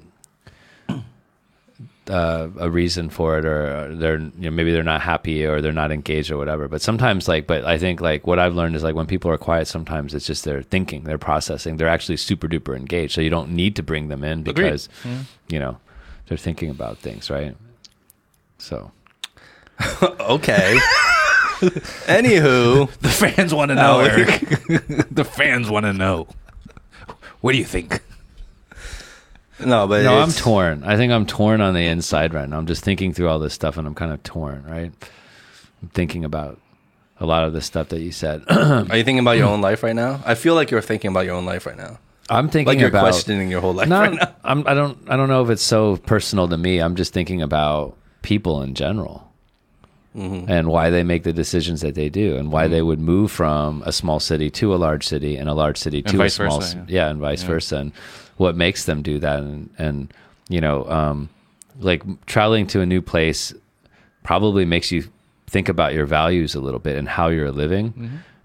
uh, a reason for it, or they're you know maybe they're not happy or they're not engaged or whatever. But sometimes, like, but I think like what I've learned is like when people are quiet, sometimes it's just they're thinking, they're processing, they're actually super duper engaged. So you don't need to bring them in because you know they're thinking about things, right? So Okay. Anywho, The fans want to know, Aric. the fans want to know. What do you think? No, but No, I'm torn. I think I'm torn on the inside right now. I'm just thinking through all this stuff and I'm kind of torn, right? I'm thinking about a lot of the stuff that you said. Are you thinking about your own life right now? I feel like you're thinking about your own life right now. I'm thinking Like you're about questioning your whole life not, right now. I'm, I don't I don't know if it's so personal to me. I'm just thinking about people in general. Mm-hmm. And why they make the decisions that they do, and why they would move from a small city to a large city, and a large city to a small, versa, yeah. yeah, and vice versa, and what makes them do that, and and you know, um, like traveling to a new place probably makes you think about your values a little bit and how you're living.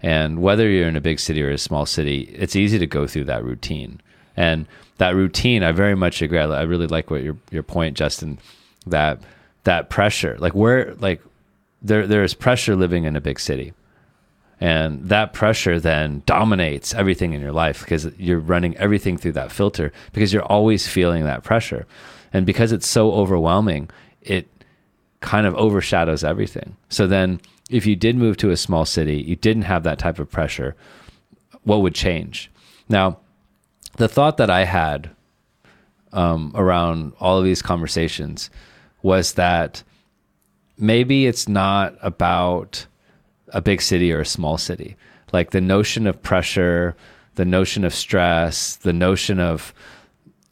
And whether you're in a big city or a small city, it's easy to go through that routine. And that routine, I very much agree. I I really like what your your point, Justin, that that pressure, like where like there there is pressure living in a big city. And that pressure then dominates everything in your life because you're running everything through that filter because you're always feeling that pressure. And because it's so overwhelming, it kind of overshadows everything. So then if you did move to a small city, you didn't have that type of pressure, what would change? Now, the thought that I had um, around all of these conversations was that maybe it's not about a big city or a small city. Like the notion of pressure, the notion of stress, the notion of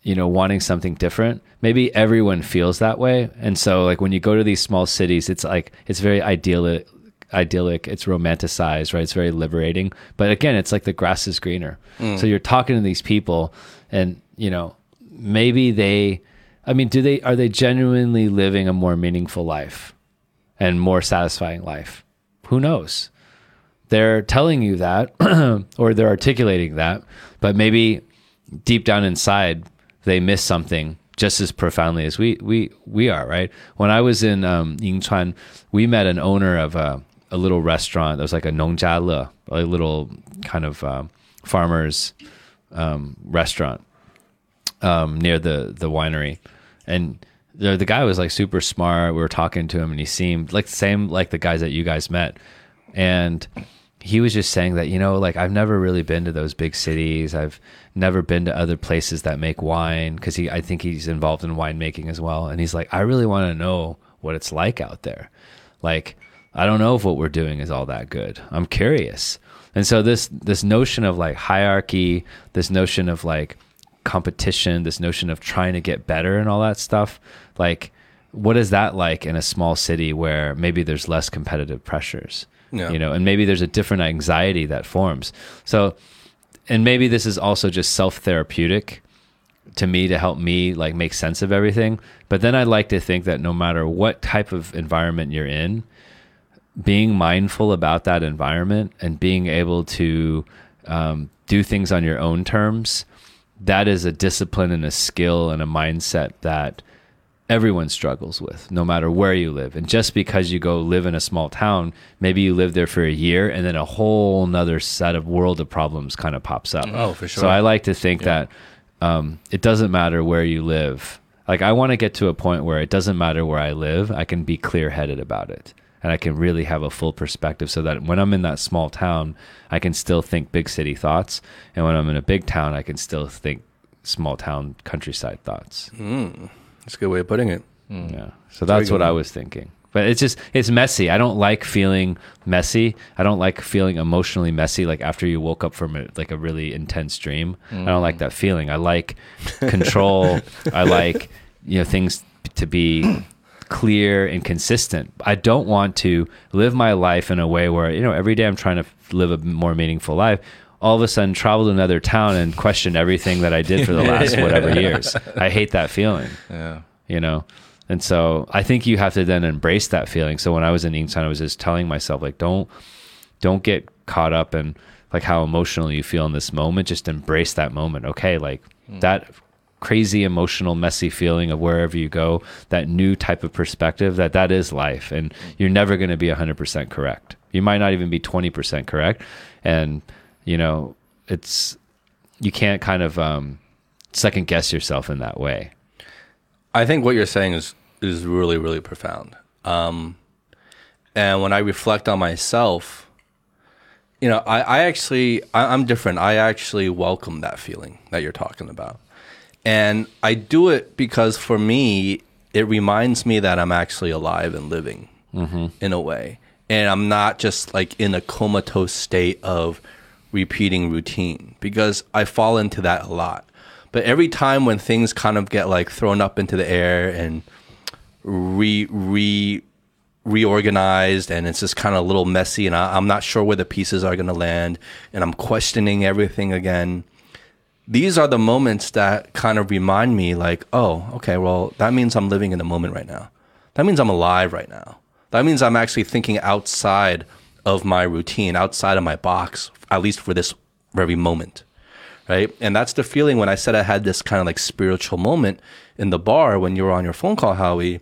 you know wanting something different. Maybe everyone feels that way, and so like when you go to these small cities, it's like it's very idyllic. Idyllic, it's romanticized, right? It's very liberating. But again, it's like the grass is greener. Mm. So you're talking to these people, and you know, maybe they, I mean, do they are they genuinely living a more meaningful life and more satisfying life? Who knows? They're telling you that, or they're articulating that, but maybe deep down inside they miss something just as profoundly as we we we are. Right? When I was in um, Yinchuan, we met an owner of a, a little restaurant that was like a nongjiale, a little kind of um, farmers um, restaurant um, near the the winery, and the the guy was like super smart. We were talking to him, and he seemed like the same like the guys that you guys met, and he was just saying that you know like i've never really been to those big cities. I've never been to other places that make wine because he i think he's involved in winemaking as well. And he's like i really want to know what it's like out there. Like i don't know if what we're doing is all that good. I'm curious. And so this this notion of like hierarchy this notion of like competition this notion of trying to get better and all that stuff like what is that like in a small city where maybe there's less competitive pressures? Yeah. you know and maybe there's a different anxiety that forms. So and maybe this is also just self-therapeutic to me to help me like make sense of everything. But then i like to think that no matter what type of environment you're in being mindful about that environment and being able to um, do things on your own terms that is a discipline and a skill and a mindset that everyone struggles with no matter where you live. And just because you go live in a small town maybe you live there for a year and then a whole nother set of world of problems kind of pops up. Oh, for sure. so i like to think that um, it doesn't matter where you live. Like i want to get to a point where it doesn't matter where i live i can be clear-headed about it. And i can really have a full perspective so that when i'm in that small town i can still think big city thoughts. And when i'm in a big town i can still think small town countryside thoughts That's a good way of putting it. Hmm. yeah. So that's good what I was thinking. But it's just it's messy. I don't like feeling messy. I don't like feeling emotionally messy like after you woke up from a, like a really intense dream. I don't like mm-hmm. that feeling. I like control. I like you know things to be clear and consistent. I don't want to live my life in a way where you know every day I'm trying to live a more meaningful life. All of a sudden, travel to another town and question everything that I did for the last whatever years. I hate that feeling Yeah. you know? And so i think you have to then embrace that feeling. So when i was in Yinchuan, i was just telling myself like don't don't get caught up in like how emotional you feel in this moment. Just embrace that moment okay? Like hmm. that crazy emotional messy feeling of wherever you go that new type of perspective that that is life. And you're never going to be 100% correct. You might not even be 20% correct. And you know it's you can't kind of um second guess yourself in that way I think what you're saying is is really really profound. Um, and when I reflect on myself, you know, I, I actually I, I'm different. I actually welcome that feeling that you're talking about, and I do it because for me, it reminds me that I'm actually alive and living in a way, and I'm not just like in a comatose state of repeating routine because I fall into that a lot. But every time when things kind of get like thrown up into the air and re re reorganized and it's just kind of a little messy and I, I'm not sure where the pieces are going to land and I'm questioning everything again. These are the moments that kind of remind me like, oh, okay, well, that means I'm living in the moment right now. That means I'm alive right now. That means I'm actually thinking outside of my routine, outside of my box, at least for this very moment right? And that's the feeling when I said I had this kind of like spiritual moment in the bar when you were on your phone call, Howie.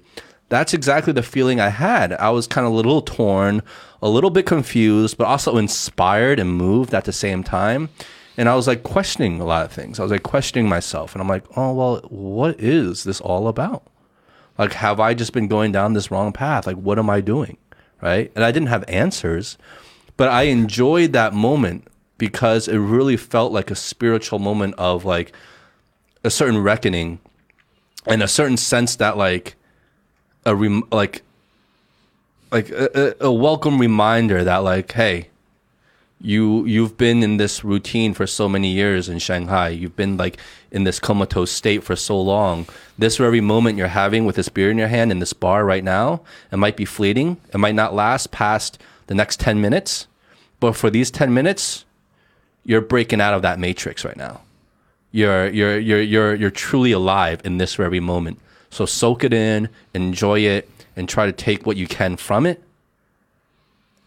That's exactly the feeling I had. I was kind of a little torn, a little bit confused, but also inspired and moved at the same time. And I was like questioning a lot of things. I was like questioning myself. And I'm like, oh, well, what is this all about? Like, have I just been going down this wrong path? Like, what am I doing? Right. And I didn't have answers, but I enjoyed that moment because it really felt like a spiritual moment of like a certain reckoning and a certain sense that like a rem- like like a, a welcome reminder that like hey you you've been in this routine for so many years in Shanghai. You've been like in this comatose state for so long. This very moment you're having with this beer in your hand in this bar right now, it might be fleeting. It might not last past the next 10 minutes. But for these 10 minutes, you're breaking out of that matrix right now. You're you're you're you're you're truly alive in this very moment. So soak it in, enjoy it, and try to take what you can from it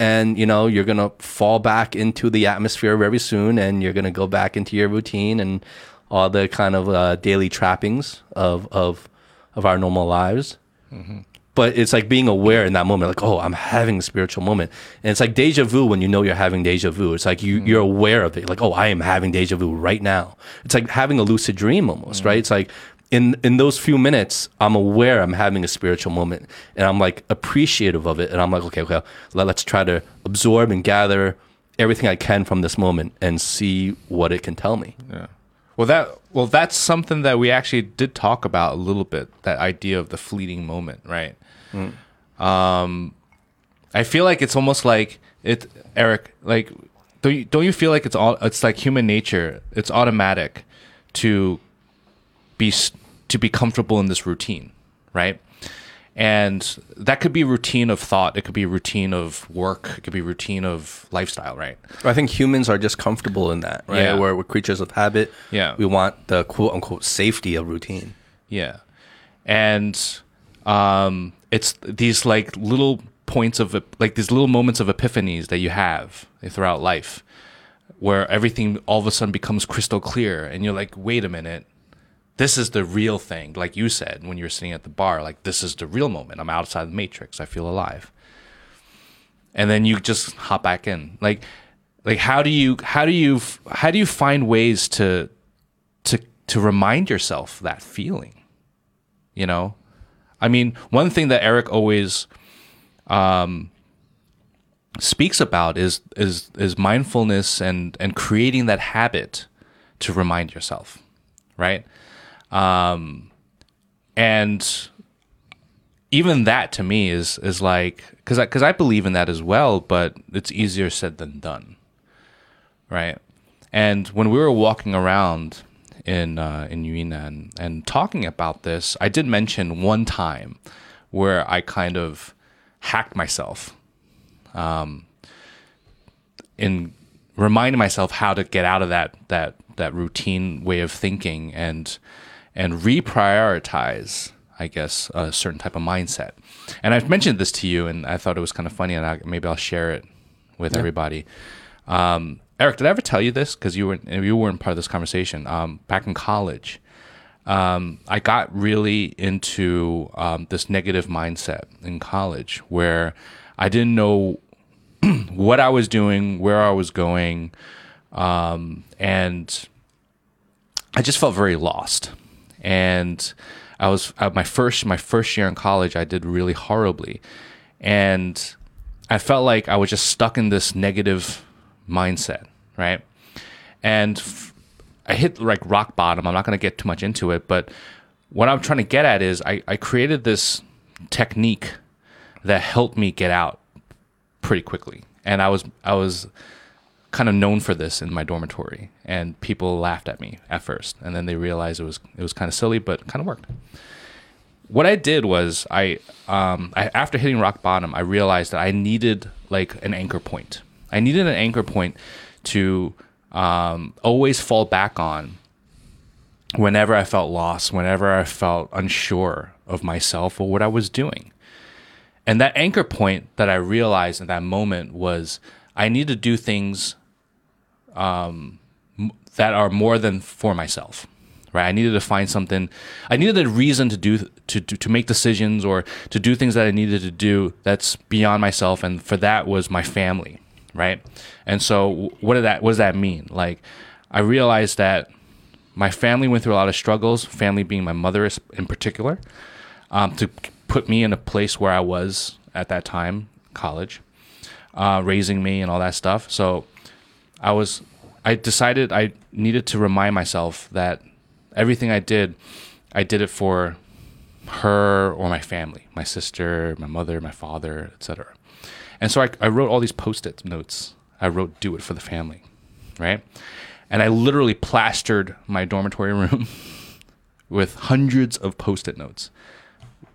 and you know you're gonna fall back into the atmosphere very soon and you're gonna go back into your routine and all the kind of uh, daily trappings of of of our normal lives but it's like being aware in that moment like oh i'm having a spiritual moment. And it's like deja vu when you know you're having deja vu. It's like you you're mm-hmm. aware of it. Like oh i am having deja vu right now. It's like having a lucid dream almost right? Mm-hmm. It's like in in those few minutes i'm aware i'm having a spiritual moment and i'm like appreciative of it. And i'm like okay okay let, let's try to absorb and gather everything I can from this moment and see what it can tell me. Yeah. Well, that well, that's something that we actually did talk about a little bit. That idea of the fleeting moment, right? Um, I feel like it's almost like it, Aric. Like, don't you, don't you feel like it's all? It's like human nature. It's automatic to be to be comfortable in this routine, right? And that could be routine of thought. It could be routine of work. It could be routine of lifestyle, right? I think humans are just comfortable in that, right? Yeah. We're, we're creatures of habit. Yeah. We want the quote unquote safety of routine. Yeah, and um, it's these like little points of like these little moments of epiphanies that you have throughout life, where everything all of a sudden becomes crystal clear, and you're like, wait a minute, this is the real thing. Like you said when you were sitting at the bar, like this is the real moment. I'm outside the matrix. I feel alive, and then you just hop back in. Like, like how do you how do you how do you find ways to to to remind yourself that feeling? you know i mean one thing that Aric always um, speaks about is is is mindfulness and and creating that habit to remind yourself right um and even that to me is is like because I, cause I believe in that as well but it's easier said than done. Right? And when we were walking around in uh, in Yunnan and talking about this, I did mention one time where I kind of hacked myself, um, in reminding myself how to get out of that that that routine way of thinking and and reprioritize. I guess a certain type of mindset, and I've mentioned this to you, and I thought it was kind of funny, and I, maybe I'll share it with everybody. Um, Aric, did I ever tell you this? Because you weren't you weren't part of this conversation. Um, back in college, um, I got really into um, this negative mindset in college, where I didn't know what I was doing, where I was going, um, and I just felt very lost. And I was at my first my first year in college. I did really horribly, and I felt like I was just stuck in this negative mindset, right? And f- I hit like rock bottom. I'm not going to get too much into it, but what I'm trying to get at is I, I created this technique that helped me get out pretty quickly. And I was I was kind of known for this in my dormitory, and people laughed at me at first, and then they realized it was it was kind of silly, but kind of worked. What I did was I, um, I after hitting rock bottom, I realized that I needed like an anchor point. I needed an anchor point to um, always fall back on whenever I felt lost, whenever I felt unsure of myself or what I was doing. And that anchor point that I realized in that moment was I need to do things um, that are more than for myself. Right? I needed to find something. I needed a reason to do to, to to make decisions or to do things that I needed to do that's beyond myself, and for that was my family. Right? And so, what did that? What does that mean? Like, I realized that my family went through a lot of struggles. Family being my mother in particular, um, to put me in a place where I was at that time, college, uh, raising me and all that stuff. So I was, I decided I needed to remind myself that everything I did, I did it for her or my family, my sister, my mother, my father, etc. And so I, I wrote all these post-it notes. I wrote "Do it for the family," right? And I literally plastered my dormitory room with hundreds of post-it notes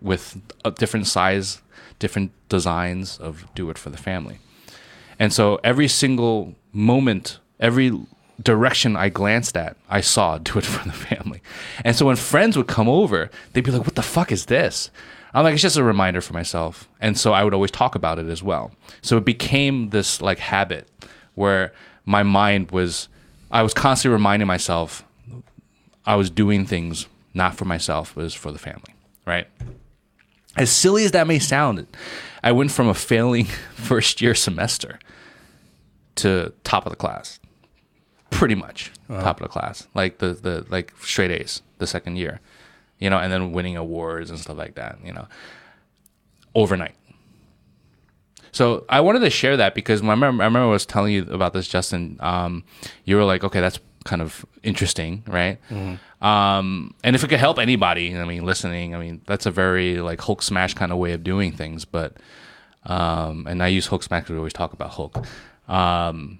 with a different size, different designs of "Do it for the family." And so every single moment, every direction I glanced at, I saw do it for the family. And so when friends would come over, they'd be like, what the fuck is this? I'm like, it's just a reminder for myself. And so I would always talk about it as well. So it became this like habit where my mind was, I was constantly reminding myself I was doing things not for myself, but it was for the family, right? As silly as that may sound, I went from a failing first year semester to top of the class. Pretty much top of the class. Like the, the like straight A's the second year. You know, and then winning awards and stuff like that, you know. Overnight. So I wanted to share that because I remember, I remember I was telling you about this, Justin. Um, you were like, okay, that's kind of interesting, right? Um, and if it could help anybody, I mean, listening, I mean, that's a very like Hulk smash kind of way of doing things. But um, and I use Hulk smash because we always talk about Hulk. Um,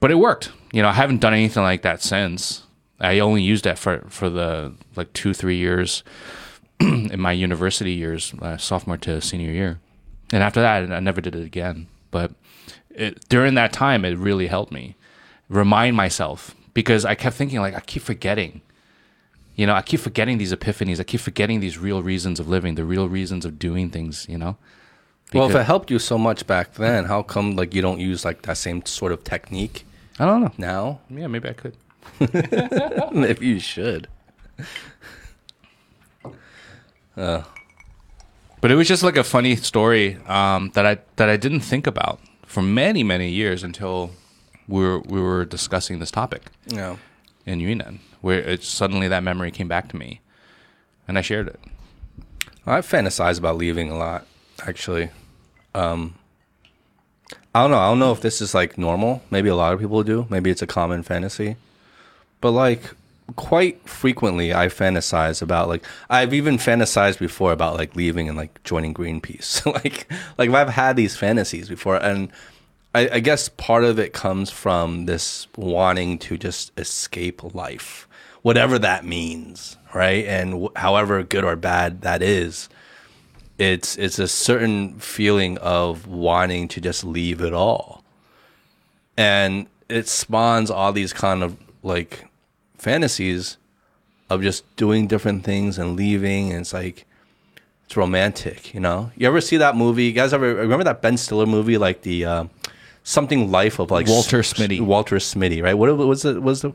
but it worked. You know, I haven't done anything like that since. I only used that for for the like two three years in my university years, uh, sophomore to senior year, and after that, I never did it again. But it, during that time, it really helped me remind myself because I kept thinking like I keep forgetting. You know, I keep forgetting these epiphanies. I keep forgetting these real reasons of living, the real reasons of doing things. You know. Well, if it helped you so much back then, how come like you don't use like that same sort of technique I don't know. now? Yeah, maybe I could. if you should. But it was just like a funny story um, that I that I didn't think about for many many years until we were we were discussing this topic Yeah. in Yunnan, where it suddenly that memory came back to me, and I shared it. I fantasize about leaving a lot, actually. Um, I don't know. I don't know if this is like normal. Maybe a lot of people do. Maybe it's a common fantasy. But like quite frequently I fantasize about like I've even fantasized before about like leaving and like joining Greenpeace. like like I've had these fantasies before and I, I guess part of it comes from this wanting to just escape life, whatever that means, right? And wh- however good or bad that is, it's it's a certain feeling of wanting to just leave it all, and it spawns all these kind of like fantasies of just doing different things and leaving, and it's like it's romantic, you know. You ever see that movie? You guys ever remember that Ben Stiller movie, like the uh, something life of like Walter Smitty. Walter Smitty, right? What was it? Was the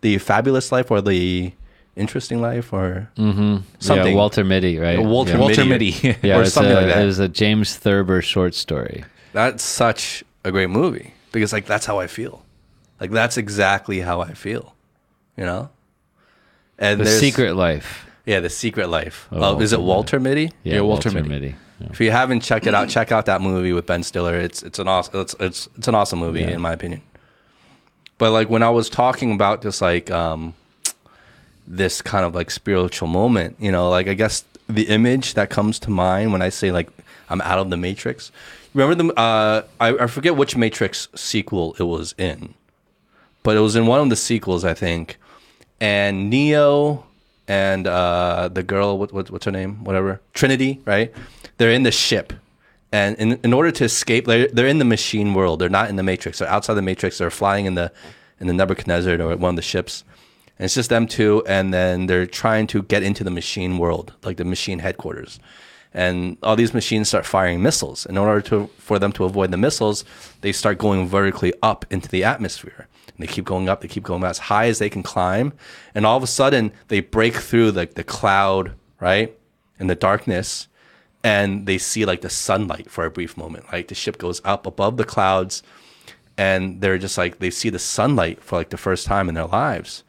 the fabulous life or the interesting life or something? Yeah, Walter Mitty, right? Walter yeah. Walter Mitty. Mitty. Yeah, or something a, like that. It was a James Thurber short story. That's such a great movie because like that's how I feel. Like that's exactly how I feel. You know? And The Secret Life. Yeah, The Secret Life. Oh, of is it Walter Walter Mitty? Yeah, Yeah, Walter, Walter Mitty. Yeah. If you haven't checked it out, check out that movie with Ben Stiller. It's it's an awesome it's it's, it's an awesome movie Yeah. in my opinion. But like when I was talking about just like um this kind of like spiritual moment, you know, like I guess the image that comes to mind when I say like I'm out of the Matrix. Remember the uh I, I forget which Matrix sequel it was in. But it was in one of the sequels, I think. And Neo and uh the girl what, what what's her name? Whatever. Trinity, right? They're in the ship. And in, in order to escape, they're, they're in the machine world. They're not in the Matrix. They're outside the Matrix. They're flying in the in the Nebuchadnezzar or one of the ships. And it's just them two, and then they're trying to get into the machine world, like the machine headquarters. And all these machines start firing missiles. In order to for them to avoid the missiles, they start going vertically up into the atmosphere. And they keep going up, they keep going as high as they can climb. And all of a sudden they break through like the cloud, right? In the darkness and they see like the sunlight for a brief moment. Like the ship goes up above the clouds, and they're just like they see the sunlight for like the first time in their lives,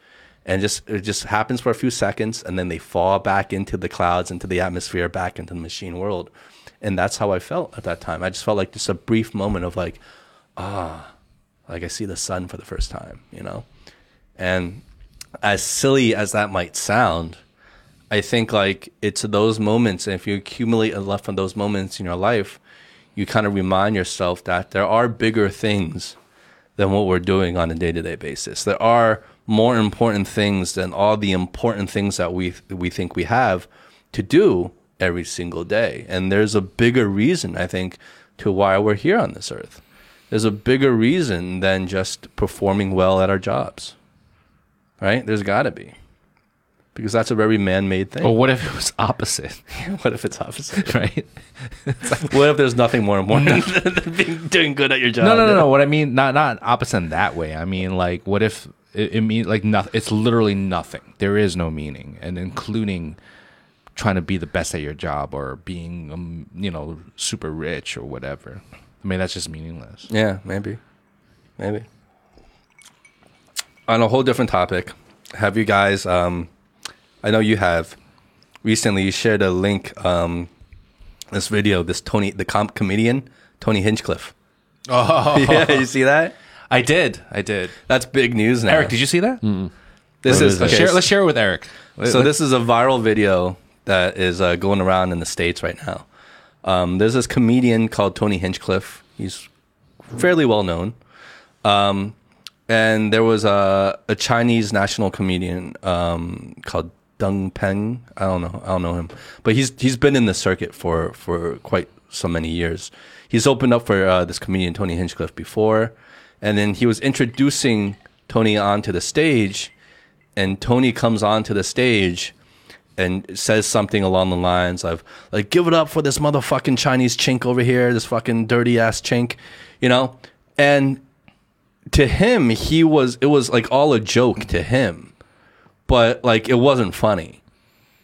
and just it just happens for a few seconds, and then they fall back into the clouds, into the atmosphere, back into the machine world, and that's how I felt at that time. I just felt like just a brief moment of like, ah, like I see the sun for the first time, you know, and as silly as that might sound. I think like it's those moments, and if you accumulate enough of those moments in your life, you kind of remind yourself that there are bigger things than what we're doing on a day to day basis. There are more important things than all the important things that we we think we have to do every single day. And there's a bigger reason, I think, to why we're here on this earth. There's a bigger reason than just performing well at our jobs. Right? There's got to be. Because that's a very man-made thing. But what if it was opposite, what if it's opposite? right? what if there's nothing more important than being, doing good at your job? No, no, no, no. What I mean, not not opposite in that way. I mean, like, what if it, it means like nothing? It's literally nothing. There is no meaning, and including trying to be the best at your job or being, um, you know, super rich or whatever. I mean, that's just meaningless. Yeah, maybe. Maybe. On a whole different topic, have you guys um I know you have recently you shared a link um this video this Tony the comp comedian Tony Hinchcliffe. Oh, Yeah, you see that? I did. I did. That's big news now. Aric, did you see that? This What is is? Let's okay, share. Let's share it with Aric. So this is a viral video that is uh, going around in the states right now. Um, there's this comedian called Tony Hinchcliffe. He's fairly well known. Um, and there was a, a Chinese national comedian um, called Deng Peng. I don't know. I don't know him, but he's he's been in the circuit for for quite so many years. He's opened up for uh, this comedian Tony Hinchcliffe before, and then he was introducing Tony onto the stage, and Tony comes onto the stage and says something along the lines of like give it up for this motherfucking Chinese chink over here, this fucking dirty ass chink, you know? And to him, he was it was like all a joke to him. But like it wasn't funny.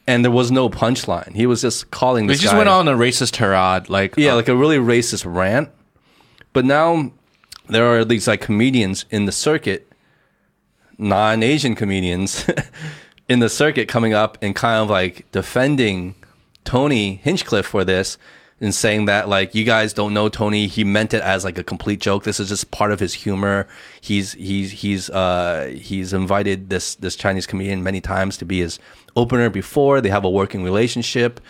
And there was no punchline. He was just calling this just guy- went on a racist tirade. Like, yeah, uh, like a really racist rant. But now there are these like comedians in the circuit, non-Asian comedians in the circuit coming up and kind of like defending Tony Hinchcliffe for this and saying that like you guys don't know Tony, he meant it as like a complete joke. This is just part of his humor. He's he's he's uh he's invited this this Chinese comedian many times to be his opener before. They have a working relationship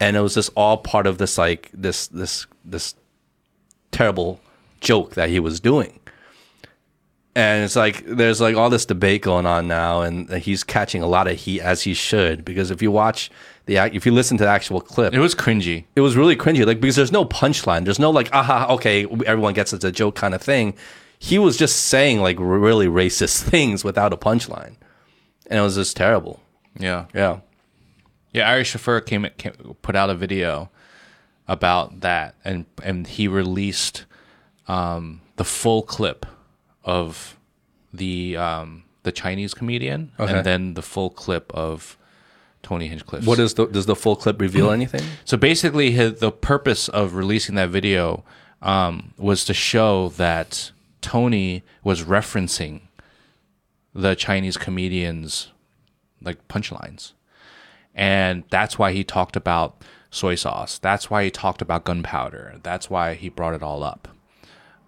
and it was just all part of this like this this this terrible joke that he was doing. And it's like there's like all this debate going on now, and he's catching a lot of heat as he should because if you watch the act, if you listen to the actual clip, it was cringy. it was really cringy. Like because there's no punchline, there's no like aha okay everyone gets it's a joke kind of thing. He was just saying like really racist things without a punchline, and it was just terrible. Yeah. Yeah, Yeah, Ari Shaffir came, came put out a video about that, and and he released um, the full clip of the um, the Chinese comedian, Okay. and then the full clip of Tony Hinchcliffe. what is the does the full clip reveal anything? So basically, his, the purpose of releasing that video um, was to show that Tony was referencing the Chinese comedians like punchlines, and that's why he talked about soy sauce. That's why he talked about gunpowder. That's why he brought it all up.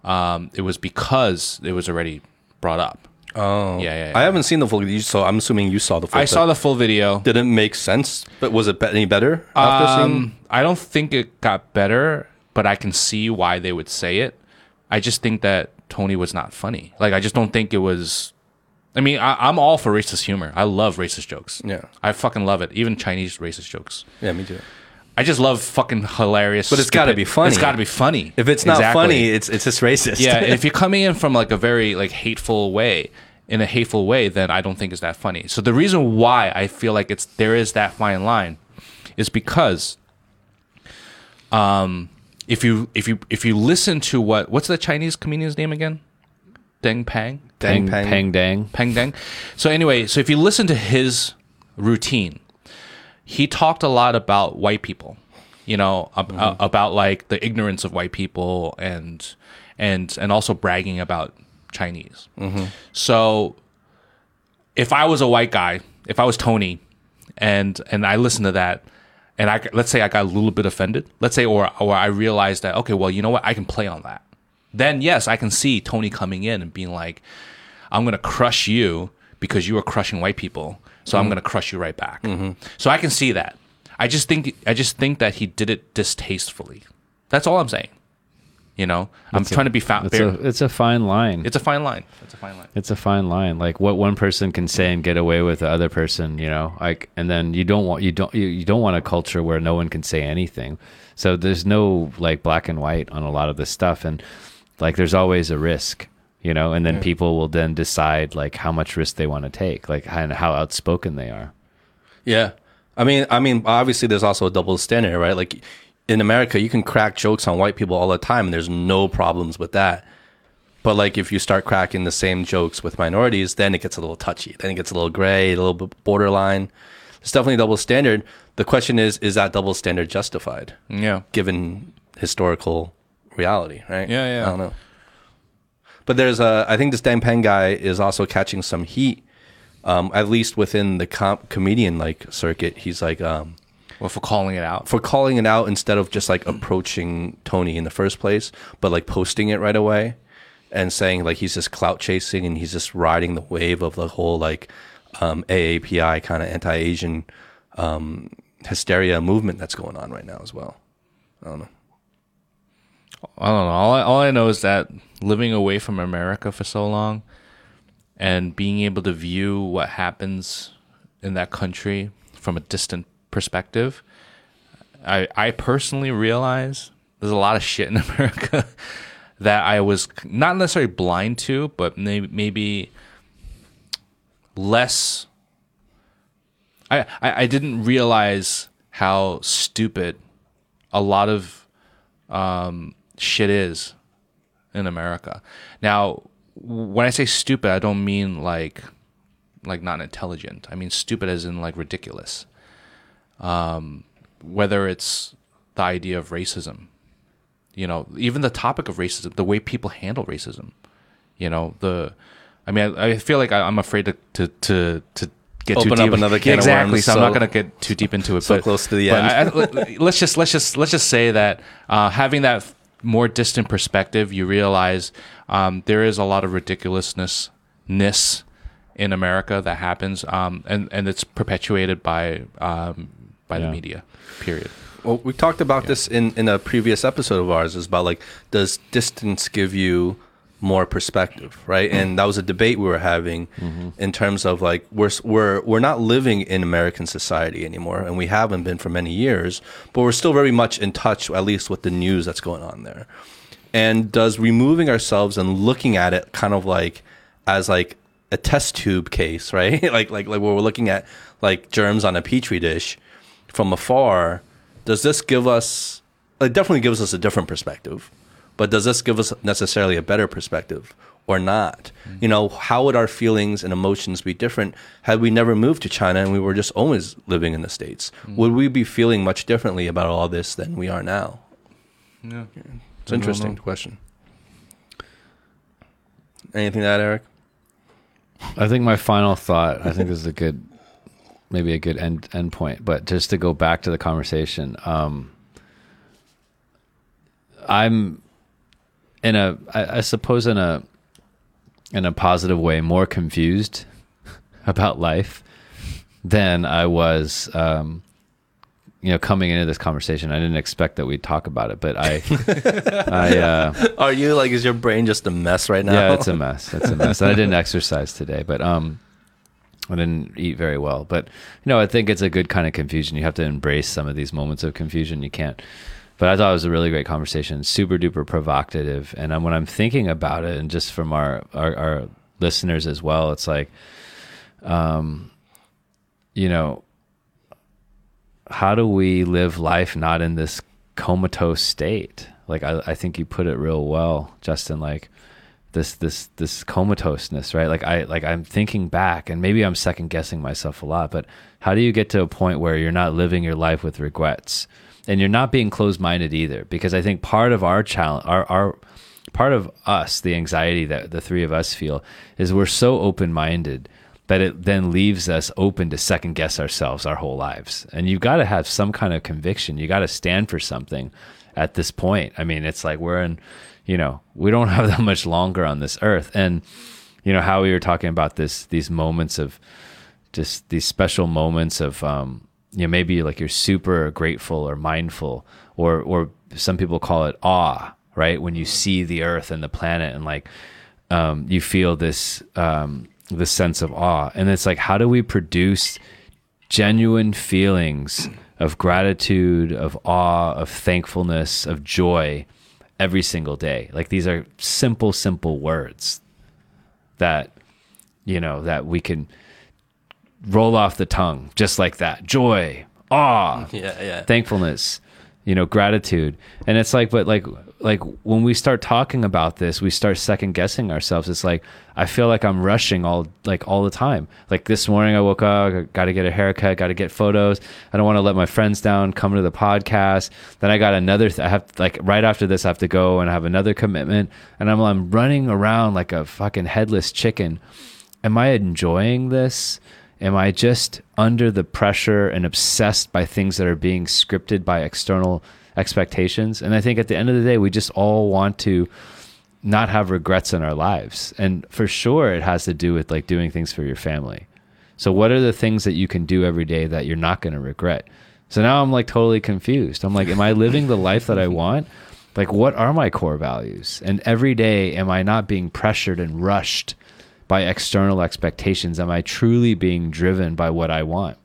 Um, it was because it was already brought up. Oh, Yeah, yeah, yeah. I haven't seen the full. you- So I'm assuming you saw the full. I saw the full video. Did it make sense? But was it be- any better after seeing? Um, I don't think it got better, but I can see why they would say it. I just think that Tony was not funny. Like, I just don't think it was. I mean, I, I'm all for racist humor. I love racist jokes. Yeah. I fucking love it. Even Chinese racist jokes. Yeah, me too. I just love fucking hilarious. But it's gotta be funny. It's got to be funny. If it's not Exactly. funny, it's it's just racist. yeah. if you're coming in from like a very like hateful way, in a hateful way, then I don't think it's that funny. So the reason why I feel like it's there is that fine line is because um if you if you if you listen to what what's the Chinese comedian's name again? Deng Pang? Dang, Pang, pang. pang dang. Deng. So anyway, so if you listen to his routine, he talked a lot about white people, you know, ab- uh, about like the ignorance of white people and and and also bragging about Chinese. So if I was a white guy, if I was Tony, and and I listened to that, and I let's say I got a little bit offended, let's say, or or I realized that okay, well, you know what, I can play on that. Then yes, I can see Tony coming in and being like, I'm gonna crush you because you are crushing white people, so I'm gonna crush you right back. So I can see that. I just think I just think that he did it distastefully. That's all I'm saying. You know, I'm trying to be found. It's a it's a fine line. It's a fine line. It's a fine line. It's a fine line. Like what one person can say and get away with the other person, you know, like, and then you don't want, you don't, you, you don't want a culture where no one can say anything. So there's no like black and white on a lot of this stuff. And like, there's always a risk, you know, and then people will then decide like how much risk they want to take, like and how outspoken they are. Yeah. I mean, I mean, obviously, there's also a double standard, right? Like in America, you can crack jokes on white people all the time, and there's no problems with that. But like, if you start cracking the same jokes with minorities, then it gets a little touchy. Then it gets a little gray, a little bit borderline. It's definitely a double standard. The question is, is that double standard justified, Yeah. given historical reality? Right? Yeah, yeah. I don't know. But there's a, I think this Dang Peng guy is also catching some heat um, at least within the com- comedian like circuit, he's like, um, Well, for calling it out. for calling it out instead of just like approaching Tony in the first place, but like posting it right away and saying like he's just clout chasing and he's just riding the wave of the whole like um, AAPI kind of anti-Asian um, hysteria movement that's going on right now as well. I don't know. I don't know. All I, all I know is that living away from America for so long and being able to view what happens in that country from a distant perspective, I, I personally realize there's a lot of shit in America that I was not necessarily blind to, but maybe, maybe less. I, I, I didn't realize how stupid a lot of um, shit is in America. Now, when I say stupid, I don't mean like like not intelligent. I mean stupid as in like ridiculous. Um, whether it's the idea of racism, you know, even the topic of racism, the way people handle racism, you know, the. I mean, I, I feel like I, I'm afraid to to to, to get Open too up deep. another can of exactly. worms, so, I'm not going to get too deep into it. so but, close to the end. I- let's just let's just let's just say that uh, having that more distant perspective, you realize um, there is a lot of ridiculousness in America that happens, um, and and it's perpetuated by um, by the media. Period. Well, we talked about this in, in a previous episode of ours. Is about like, does distance give you more perspective, right? And that was a debate we were having mm-hmm. in terms of like we're we're we're not living in American society anymore, and we haven't been for many years, but we're still very much in touch, at least with the news that's going on there. And does removing ourselves and looking at it kind of like as like a test tube case, right? like like like where we're looking at like germs on a petri dish from afar, does this give us it definitely gives us a different perspective. But does this give us necessarily a better perspective or not? You know, how would our feelings and emotions be different had we never moved to China and we were just always living in the States? Would we be feeling much differently about all this than we are now? Yeah. It's an interesting question. Anything to add, Aric? I think my final thought. I think this is a good, maybe a good end end point. But just to go back to the conversation, um, I'm in a, I, I suppose, in a, in a positive way, more confused about life than I was. Um, you know, coming into this conversation, I didn't expect that we'd talk about it, but I, I. Uh, Are you like, is your brain just a mess right now? yeah, it's a mess. It's a mess. And I didn't exercise today, but um, I didn't eat very well. But you know, I think it's a good kind of confusion. You have to embrace some of these moments of confusion. You can't. But I thought it was a really great conversation, super duper provocative. And um, when I'm thinking about it, and just from our, our our listeners as well, it's like, um, you know, how do we live life not in this comatose state? Like I, I think you put it real well, Justin. Like this this this comatoseness, right? Like I like I'm thinking back, and maybe I'm second guessing myself a lot. But how do you get to a point where you're not living your life with regrets, and you're not being closed minded either? Because I think part of our challenge, our our part of us, the anxiety that the three of us feel, is we're so open minded that it then leaves us open to second guess ourselves our whole lives. And you've got to have some kind of conviction. You got to stand for something at this point. I mean, it's like we're in, you know, we don't have that much longer on this earth. And, you know, how we were talking about this, these moments of just these special moments of, um, you know, maybe like you're super grateful or mindful, or, or some people call it awe, right? When you see the earth and the planet and like, um, you feel this, um, this sense of awe. And it's like, how do we produce genuine feelings of gratitude, of awe, of thankfulness, of joy every single day? Like these are simple, simple words that, you know, that we can roll off the tongue just like that. Joy, awe, Yeah, yeah. thankfulness you know gratitude. And it's like but like like when we start talking about this we start second guessing ourselves. It's like i feel like i'm rushing all like all the time. Like this morning i woke up got to get a haircut got to get photos. I don't want to let my friends down come to the podcast. Then i got another th- i have like right after this i have to go and I have another commitment. And i'm i'm running around like a fucking headless chicken. Am i enjoying this Am I just under the pressure and obsessed by things that are being scripted by external expectations? And I think at the end of the day, we just all want to not have regrets in our lives. And for sure, it has to do with like doing things for your family. So, what are the things that you can do every day that you're not going to regret? So now I'm like totally confused. I'm like, am I living the life that I want? Like, what are my core values? And every day, am I not being pressured and rushed by external expectations? Am I truly being driven by what I want?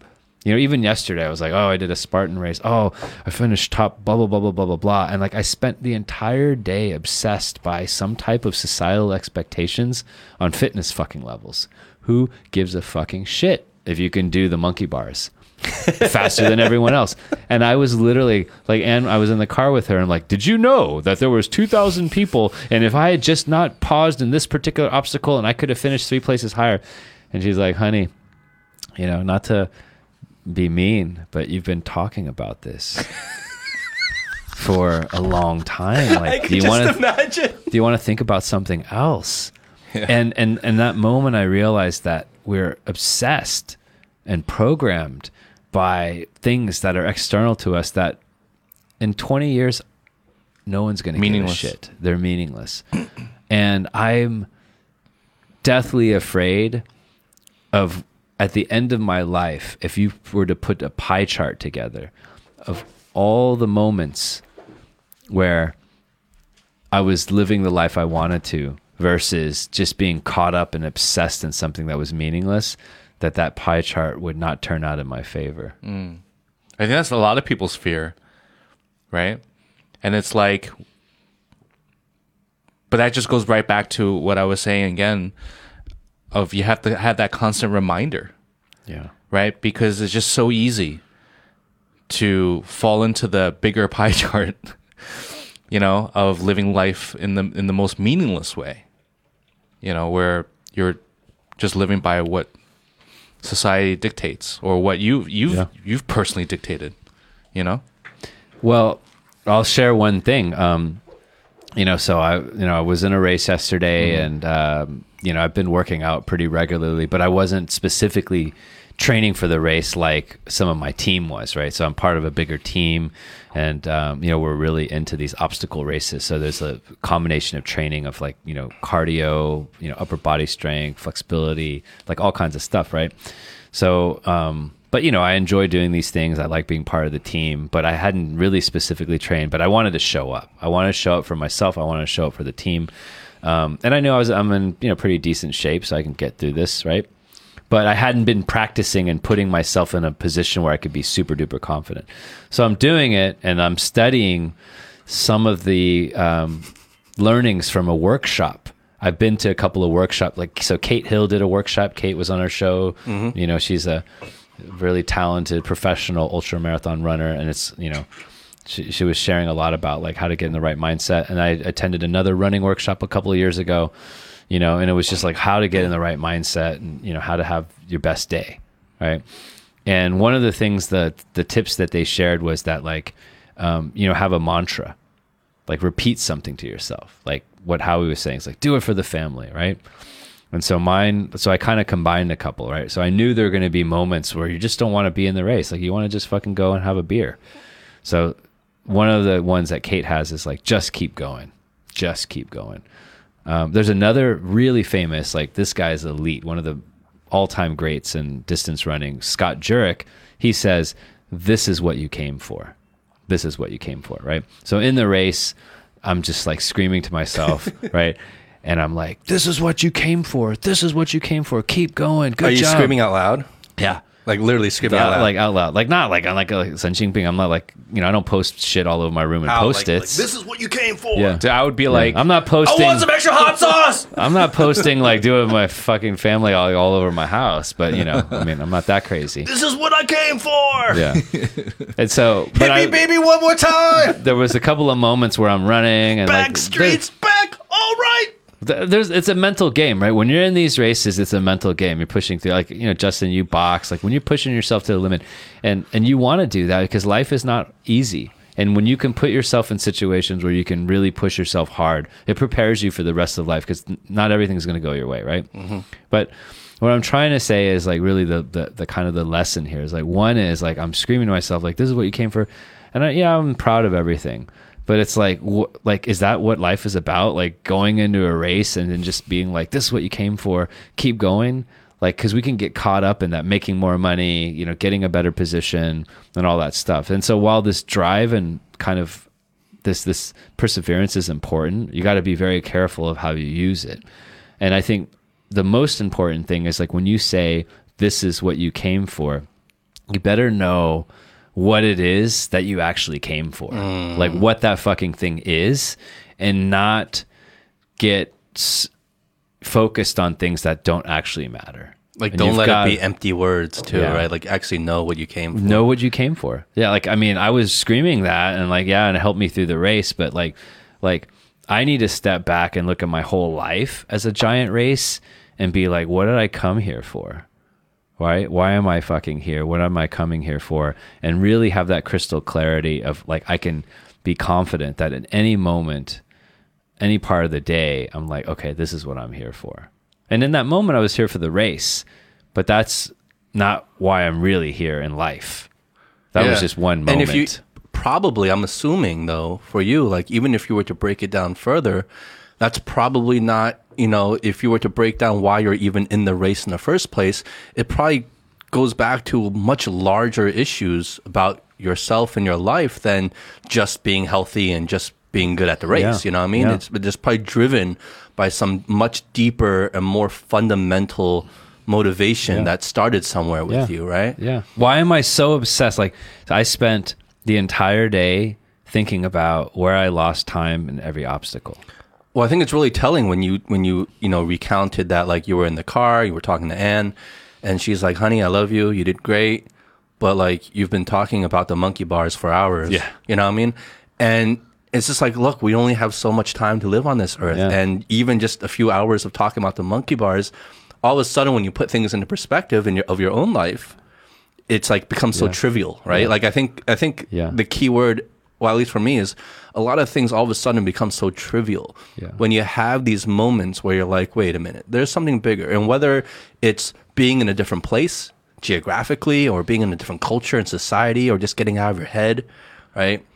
You know, even yesterday, I was like, oh, I did a Spartan race. Oh, I finished top, blah, blah, blah, blah, blah, blah, blah. And like, I spent the entire day obsessed by some type of societal expectations on fitness fucking levels. Who gives a fucking shit if you can do the monkey bars? Faster than everyone else. And I was literally like, and I was in the car with her. And I'm like, did you know that there was 2,000 people? And if I had just not paused in this particular obstacle and I could have finished three places higher. And she's like, honey, you know, not to be mean, but you've been talking about this for a long time. Like, do you want to imagine? do you want to think about something else? And and and that moment I realized that we're obsessed and programmed by things that are external to us that in 20 years no one's going to give a shit. They're meaningless. and I'm deathly afraid of at the end of my life if you were to put a pie chart together of all the moments where I was living the life I wanted to versus just being caught up and obsessed in something that was meaningless that that pie chart would not turn out in my favor. Mm. I think that's a lot of people's fear, right? And it's like, but that just goes right back to what I was saying again of you have to have that constant reminder, Yeah. right? Because it's just so easy to fall into the bigger pie chart, you know, of living life in the in the most meaningless way, you know, where you're just living by what society dictates or what you you've Yeah. you've personally dictated, you know. Well, I'll share one thing. Um, you know, so I, you know, I was in a race yesterday, and um, you know, I've been working out pretty regularly, but I wasn't specifically training for the race like some of my team was, right? So I'm part of a bigger team, and um, you know, we're really into these obstacle races. So there's a combination of training of like you know cardio, you know, upper body strength, flexibility, like all kinds of stuff, right? So, um, but you know, I enjoy doing these things. I like being part of the team, but I hadn't really specifically trained. But I wanted to show up. I wanted to show up for myself. I wanted to show up for the team. Um, and I know I was I'm in you know pretty decent shape, so I can get through this, right? But I hadn't been practicing and putting myself in a position where I could be super duper confident. So I'm doing it, and I'm studying some of the um, learnings from a workshop. I've been to a couple of workshops. Like so, Kate Hill did a workshop. Kate was on our show. You know, she's a really talented professional ultra marathon runner, and it's you know, she, she was sharing a lot about like how to get in the right mindset. And I attended another running workshop a couple of years ago. You know, and it was just like how to get in the right mindset, and you know how to have your best day, right? And one of the things that the tips that they shared was that like, um, you know, have a mantra like repeat something to yourself like what howie was saying it's like do it for the family right? And so mine so i kind of combined a couple right? So i knew there were going to be moments where you just don't want to be in the race like you want to just fucking go and have a beer. So one of the ones that kate has is like just keep going just keep going um, there's another really famous like this guy's elite one of the all-time greats in distance running scott jurek he says this is what you came for this is what you came for, right? So in the race, I'm just like screaming to myself, right? And I'm like, this is what you came for. This is what you came for. Keep going. Good Are you job. screaming out loud? Yeah. Like literally screaming out Out, loud. like out loud, like not like I'm like a Sun Jinping. I'm not like you know I don't post shit all over my room and Out, post like- it. like, this is what you came for. yeah, So I would be like, I'm not posting. I want some extra hot sauce. I'm not posting like doing my fucking family all, all over my house, but you know, I mean, I'm not that crazy. this is what I came for. Yeah. And so, but Hit I, me, baby, one more time. there was a couple of moments where I'm running and Back like streets, back. All right. Th- there's it's a mental game right? When you're in these races it's a mental game. You're pushing through like you know justin you box like when you're pushing yourself to the limit and and you want to do that because life is not easy. And when you can put yourself in situations where you can really push yourself hard it prepares you for the rest of life because not everything's going to go your way right? Mm-hmm. But what I'm trying to say is like really the, the the kind of the lesson here is like one is like I'm screaming to myself like this is what you came for, and I, yeah I'm proud of everything, but it's like wh- like is that what life is about? Like going into a race and then just being like this is what you came for, keep going. Like, because we can get caught up in that, making more money, you know, getting a better position, and all that stuff. And so, while this drive and kind of this this perseverance is important, you got to be very careful of how you use it. And I think the most important thing is like when you say this is what you came for, you better know what it is that you actually came for. Like what that fucking thing is and not get s- focused on things that don't actually matter. Like, And don't let got- it be empty words, too, Yeah. right? Like, actually know what you came for. know what you came for. Yeah, like I mean, I was screaming that and like yeah, and it helped me through the race, but like like I need to step back and look at my whole life as a giant race and be like, what did I come here for? Why why am I fucking here? What am I coming here for? And really have that crystal clarity of like I can be confident that at any moment, any part of the day, I'm like, okay, this is what I'm here for. And in that moment I was here for the race, but that's not why I'm really here in life. That was just one moment. And if you probably, I'm assuming though, for you, like even if you were to break it down further, that's probably not, you know, if you were to break down why you're even in the race in the first place, it probably goes back to much larger issues about yourself and your life than just being healthy and just being good at the race. Yeah. You know what I mean? Yeah. It's just probably driven by some much deeper and more fundamental motivation Yeah. that started somewhere with Yeah. you, right? Yeah. Why am I so obsessed? Like I spent the entire day thinking about where I lost time in every obstacle. Well, I think it's really telling when you when you you know recounted that like you were in the car, you were talking to Anne, and she's like, "Honey, I love you. You did great." But like you've been talking about the monkey bars for hours. Yeah. You know what I mean? And it's just like, look, we only have so much time to live on this earth. Yeah. And even just a few hours of talking about the monkey bars, all of a sudden when you put things into perspective in your of your own life, it's like becomes so Yeah. trivial, right? Like I think I think Yeah. the key word, well, at least for me, is a lot of things all of a sudden become so trivial. Yeah. When you have these moments where you're like, wait a minute, there's something bigger. And whether it's being in a different place geographically or being in a different culture and society or just getting out of your head, right?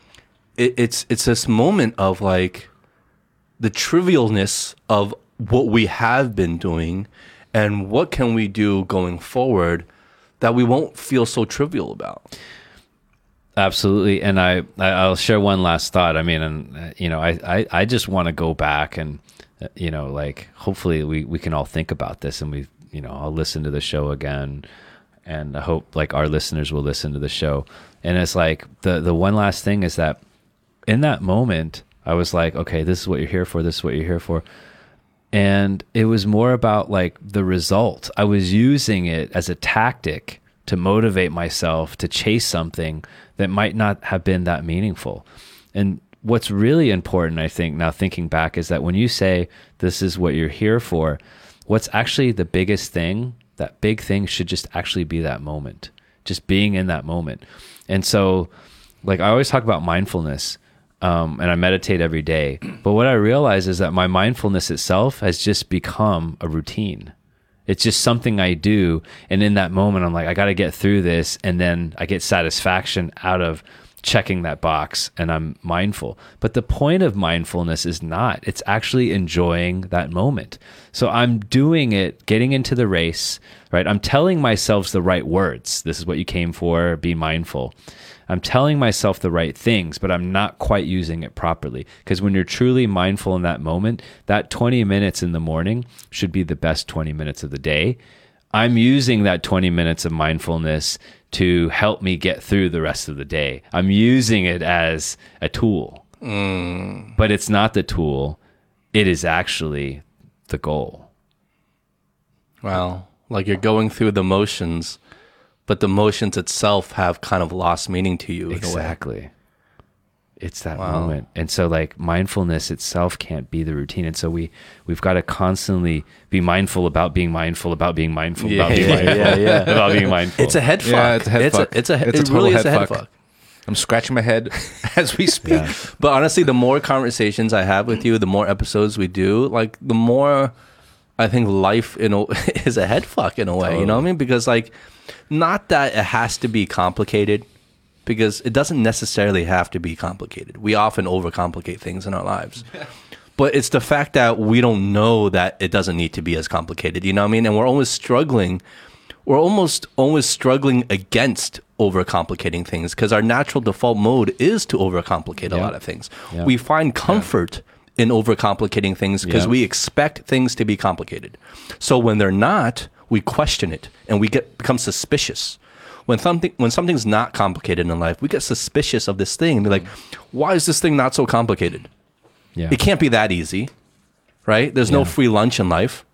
It, it's it's this moment of like the trivialness of what we have been doing and what can we do going forward that we won't feel so trivial about. Absolutely, and I I'll share one last thought. I mean, and uh, you know, I I, I just want to go back and uh, you know, like hopefully we we can all think about this, and we you know I'll listen to the show again, and I hope like our listeners will listen to the show. And it's like the the one last thing is that in that moment I was like, okay, this is what you're here for. This is what you're here for. And it was more about like the result. I was using it as a tactic to motivate myself to chase something that might not have been that meaningful. And what's really important, I think, now thinking back, is that when you say this is what you're here for, what's actually the biggest thing, that big thing should just actually be that moment, just being in that moment. And so, like, I always talk about mindfulness um, and I meditate every day. But what I realize is that my mindfulness itself has just become a routine. It's just something I do. And in that moment, I'm like, I got to get through this. And then I get satisfaction out of checking that box and I'm mindful. But the point of mindfulness is not, it's actually enjoying that moment. So I'm doing it, getting into the race, right? I'm telling myself the right words. This is what you came for, be mindful. I'm telling myself the right things, but I'm not quite using it properly. Because when you're truly mindful in that moment, that 20 minutes in the morning should be the best 20 minutes of the day. I'm using that 20 minutes of mindfulness to help me get through the rest of the day. I'm using it as a tool, mm. but it's not the tool, it is actually the goal. Wow. Like you're going through the motions, but the motions itself have kind of lost meaning to you. in a way. Exactly. It's that moment. And so like mindfulness itself can't be the routine. And so we we've got to constantly be mindful about being mindful about being mindful about being Yeah, mindful yeah, yeah. about being mindful. It's a head fuck. Yeah, it's a head it's fuck. A, it's a, It's a it total really is head a head fuck. fuck. I'm scratching my head as we speak. Yeah. But honestly, the more conversations I have with you, the more episodes we do, like the more I think life in a, is a head fuck in a way. You know what I mean? Because like, not that it has to be complicated, because it doesn't necessarily have to be complicated. We often overcomplicate things in our lives. But it's the fact that we don't know that it doesn't need to be as complicated. You know what I mean? And we're always struggling. We're almost always struggling against overcomplicating things because our natural default mode is to overcomplicate a lot of things. Yeah. We find comfort in overcomplicating things because Yeah. we expect things to be complicated. So when they're not, we question it and we get become suspicious. When something when something's not complicated in life, we get suspicious of this thing and be like, why is this thing not so complicated? Yeah. It can't be that easy, right? There's no free lunch in life.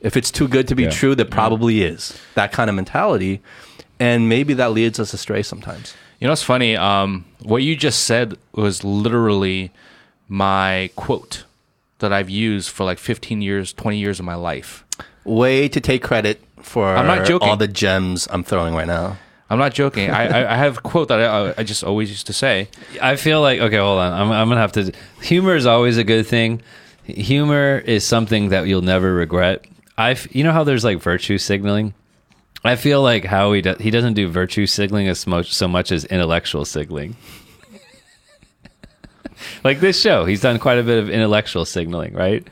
If it's too good to be Yeah. true, that probably is. That kind of mentality. And maybe that leads us astray sometimes. You know what's funny? Um, what you just said was literally my quote that I've used for like 15 years, 20 years of my life. Way to take credit for I'm not joking. all the gems I'm throwing right now. I'm not joking. I, I, I have a quote that I, I just always used to say. I feel like okay, hold on. I'm I'm gonna have to. Humor is always a good thing. Humor is something that you'll never regret. I, f- you know how there's like virtue signaling. I feel like Howie do, he doesn't do virtue signaling as much so much as intellectual signaling. like this show, he's done quite a bit of intellectual signaling, right?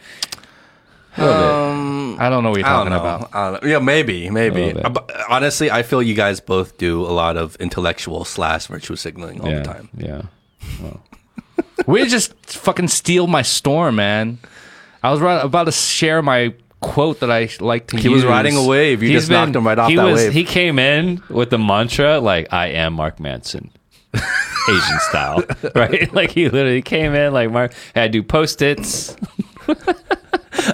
Bit. I don't know what you're talking know. about. I don't know. Yeah, maybe, maybe. little bit. Uh, but honestly, I feel you guys both do a lot of intellectual slash virtue signaling all yeah, the time. yeah. Way to just fucking steal my storm, man. I was right, about to share my quote that I like to use. He was riding a wave. You He's just knocked him right off he that was, wave. He came in with the mantra like, "I am Mark Manson." Asian style, right? Like he literally came in like Mark. I do post its.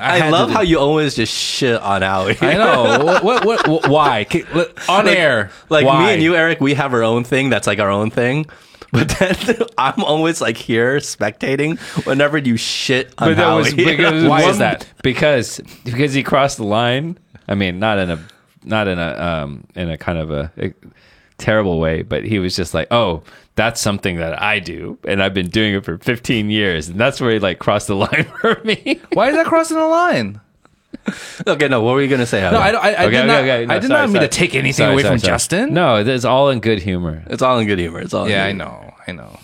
I, had love how you always just shit on Howie. I know. what, what, what, what- Why? Ca- let- On like, air. Like why? me and you, Aric, we have our own thing that's like our own thing. But then I'm always like here spectating whenever you shit on But that was Howie. because Why is that? Because because he crossed the line. I mean, not in a not in a um in a kind of a, a terrible way, but he was just like, "Oh, that's something that I do, and I've been doing it for 15 years," and that's where he like crossed the line for me. Why is that crossing the line? okay, no, what were you gonna say? No, I, don't- I, I Okay, did okay, not. okay. No, I did sorry, not mean sorry. to take anything Sorry, away sorry, from sorry. Justin. No, it's all in good humor. It's all in good humor. It's all Yeah, good I know. I know.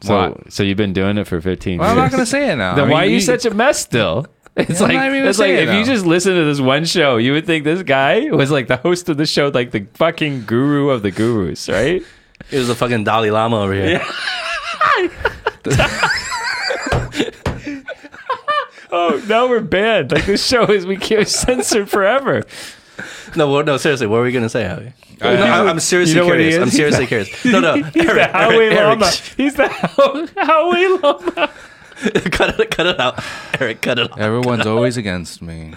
So, Why? so you've been doing it for 15 Well, years. I'm not going to say it now. Then I mean, why are you such a mess still? It's Yeah, I'm like not even gonna it's like say it if you just listen to this one show, you would think this guy was like the host of the show, like the fucking guru of the gurus, right? It was a fucking Dalai Lama over here. Oh, now we're banned. Like this show is we can't censored forever. No, what- no, seriously, what are we gonna say, Howie? no, I, I'm seriously you know what he curious. is? I'm seriously curious. No, no, He's the Aric, Howie Aric, Aric, Lama. He's the How- Howie Lama. cut it, cut it out, Aric, cut it out. Everyone's always against me.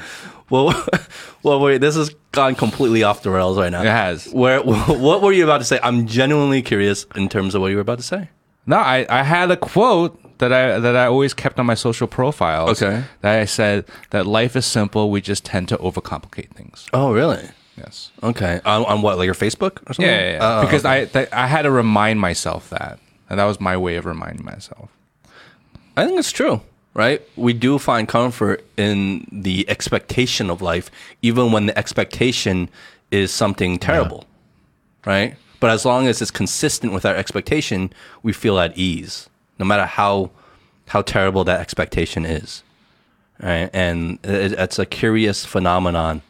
Well, well, wait, this has gone completely off the rails right now. It has. Where, what were you about to say? I'm genuinely curious in terms of what you were about to say. No, I, I had a quote that I that I always kept on my social profiles. Okay. That I said that life is simple. We just tend to overcomplicate things. Oh, really? Yes. Okay. On, on what, like your Facebook or something? Yeah, yeah, yeah. Oh, because okay. I th- I had to remind myself that, and that was my way of reminding myself. I think it's true, right? We do find comfort in the expectation of life, even when the expectation is something terrible, right? But as long as it's consistent with our expectation, we feel at ease, no matter how how terrible that expectation is, right? And it, it's a curious phenomenon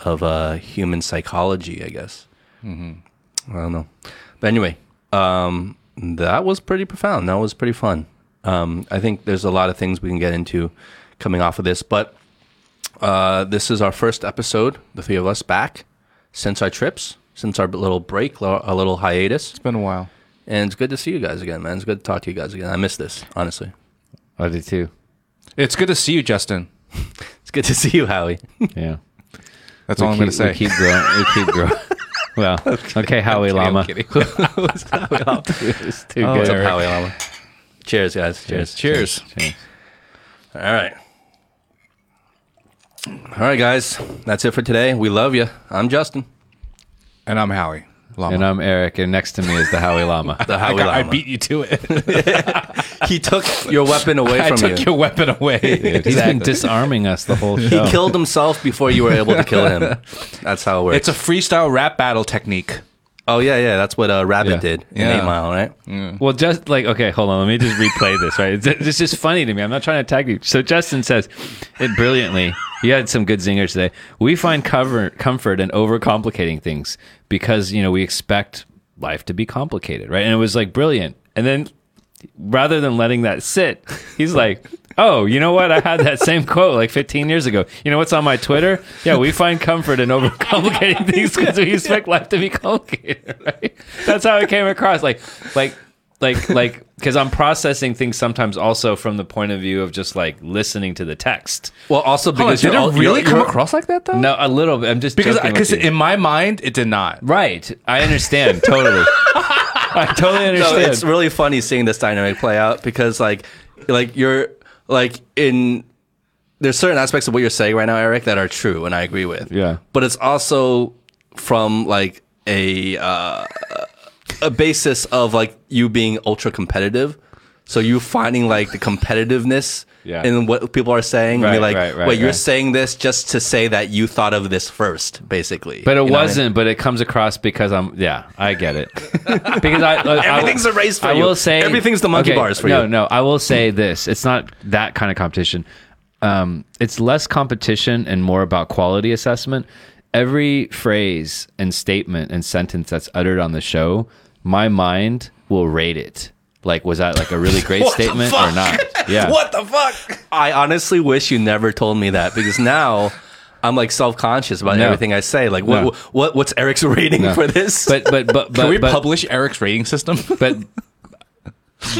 of uh, human psychology, I guess. I don't know. But anyway, um, that was pretty profound. That was pretty fun. Um, I think there's a lot of things we can get into coming off of this, but uh, this is our first episode, the three of us back since our trips, since our little break, lo- a little hiatus. It's been a while. And it's good to see you guys again, man. It's good to talk to you guys again. I miss this, honestly. I did too. It's good to see you, Justin. It's good to see you, Howie. Yeah. That's We all I'm going to say. We keep growing. We keep growing. Well, okay, Howie Lama. I'm kidding. It's too Oh, good. What's up, Howie Lama? Cheers, guys. Cheers. Cheers. Cheers. All right. All right, guys. That's it for today. We love you. I'm Justin. And I'm Howie. Llama. And I'm Aric, and next to me is the Howie Llama. The I, Howie got- I beat you to it. he took your weapon away I from took you. your weapon away. He's been disarming us the whole show. He killed himself before you were able to kill him. That's how it works. It's a freestyle rap battle technique. Oh yeah, yeah. That's what uh, Rabbit Yeah. did in Yeah. Eight Mile, right? Well, just like okay, hold on. Let me just replay this. Right, it's, it's just funny to me. I'm not trying to tag you. So Justin says it brilliantly. You had some good zingers today. We find cover, comfort in overcomplicating things because you know we expect life to be complicated, right? And it was like brilliant. And then rather than letting that sit, he's like. Oh, you know what? I had that same quote like 15 years ago. You know what's on my Twitter? Yeah, we find comfort in overcomplicating things because we expect life to be complicated. Right? That's how it came across. Like, like, like, like, because I'm processing things sometimes also from the point of view of just like listening to the text. Well, also because did you're it all- really come across like that though? No, a little bit. I'm just because because in my mind it did not. right. I understand totally. I totally No, understand. it's really funny seeing this dynamic play out because like like you're like in there's certain aspects of what you're saying right now, Aric, that are true and I agree with. Yeah. But it's also from like a uh, a basis of like you being ultra competitive. So you finding like the competitiveness Yeah. in what people are saying. and Right, you're like, right, right, wait, you're saying this just to say that you thought of this first, basically. But it You what I mean? wasn't. But it comes across because I'm. Yeah, I get it. because I, I Everything's a race for I you. will say Everything's the monkey bars for no, you. No, no, I will say this. It's not that kind of competition. Um, it's less competition and more about quality assessment. Every phrase and statement and sentence that's uttered on the show, my mind will rate it. Like, was that like a really great statement or not? Yeah. What the fuck? I honestly wish you never told me that because now I'm like self conscious about No. everything I say. Like, what, No. what what's Aric's rating No. for this? But but but but Can we but, publish Aric's rating system? but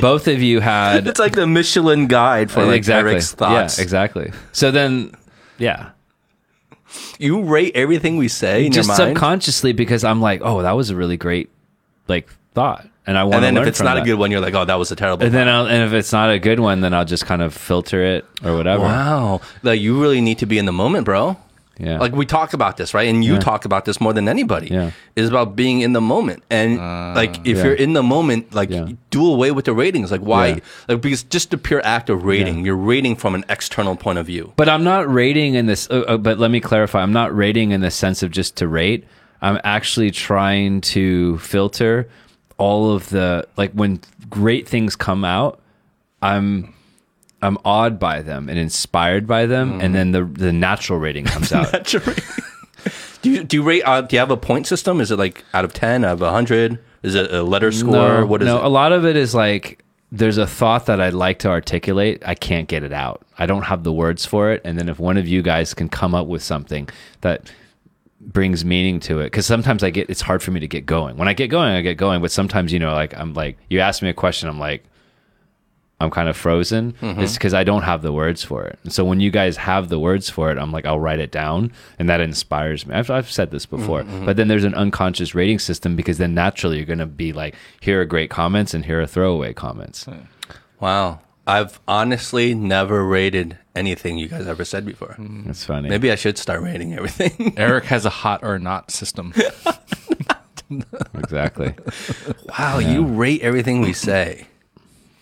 both of you had it's like the Michelin guide for like exactly. Aric's thoughts. Yeah, exactly. So then, yeah, You rate everything we say in just your mind, subconsciously because I'm like, oh, that was a really great like thought, and I want and to then learn if it's from not a good one, you're like, oh, that was a terrible. and one. then I'll, and if it's not a good one, then I'll just kind of filter it or whatever. wow, like you really need to be in the moment, bro. Yeah. Like we talk about this, right? And you Yeah. talk about this more than anybody. Yeah. Is about being in the moment. And like if Yeah. you're in the moment, like Yeah. do away with the ratings. Like why? Yeah. Like because just the pure act of rating, you're rating from an external point of view. But I'm not rating in this. Uh, uh, but let me clarify. I'm not rating in the sense of just to rate. I'm actually trying to filter all of the like when great things come out. I'm I'm awed by them and inspired by them, and then the the natural rating comes out. do you do you rate? Uh, do you have a point system? Is it like out of ten, out of hundred? Is it a letter score? no, what is no, it? a lot of it is like there's a thought that I'd like to articulate. I can't get it out. I don't have the words for it. And then if one of you guys can come up with something that brings meaning to it, because sometimes I get it's hard for me to get going. When I get going, I get going. But sometimes you know, like I'm like you ask me a question, I'm like. I'm kind of frozen. Mm-hmm. It's because I don't have the words for it. And so when you guys have the words for it, I'm like, I'll write it down, and that inspires me. I've, I've said this before, Mm-hmm. but then there's an unconscious rating system because then naturally you're going to be like, here are great comments and here are throwaway comments. wow, I've honestly never rated anything you guys ever said before. Mm. That's funny. Maybe I should start rating everything. Aric has a hot or not system. exactly. wow, you rate everything we say.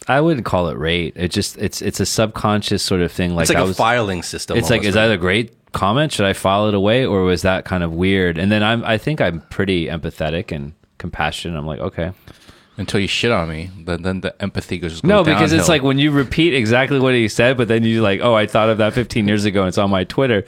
I wouldn't call it rate. It just it's it's a subconscious sort of thing. Like It's like I a was, filing system. It's like almost, is right? that a great comment? Should I file it away, or was that kind of weird? And then I'm I think I'm pretty empathetic and compassionate. I'm like okay. Until you shit on me, then then the empathy goes. No, goes because it's like when you repeat exactly what he said, but then you like, oh, I thought of that 15 years ago and it's on my Twitter.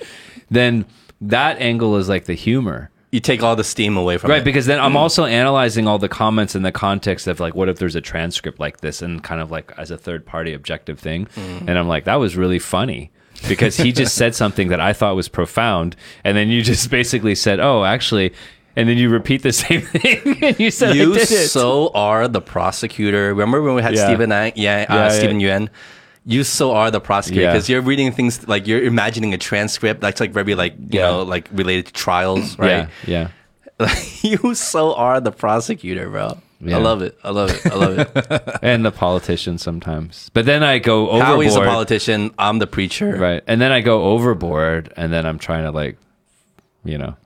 Then that angle is like the humor. you take all the steam away from Right, it. Right, because then I'm also analyzing all the comments in the context of like, what if there's a transcript like this, and kind of like as a third party objective thing, mm-hmm. and I'm like, that was really funny because he just said something that I thought was profound, and then you just basically said, oh, actually, and then you repeat the same thing, and you said you so are the prosecutor. Remember when we had Yeah. Stephen Ang, yeah, uh, Yeah. Stephen Yuan? You so are the prosecutor because you're reading things like you're imagining a transcript that's like very like you know like related to trials, right? Yeah, yeah. you so are the prosecutor, bro. Yeah. I love it. I love it. I love it. and the politician sometimes. But then I go overboard. Howie's a politician. I'm the preacher. Right. And then I go overboard and then I'm trying to like, you know.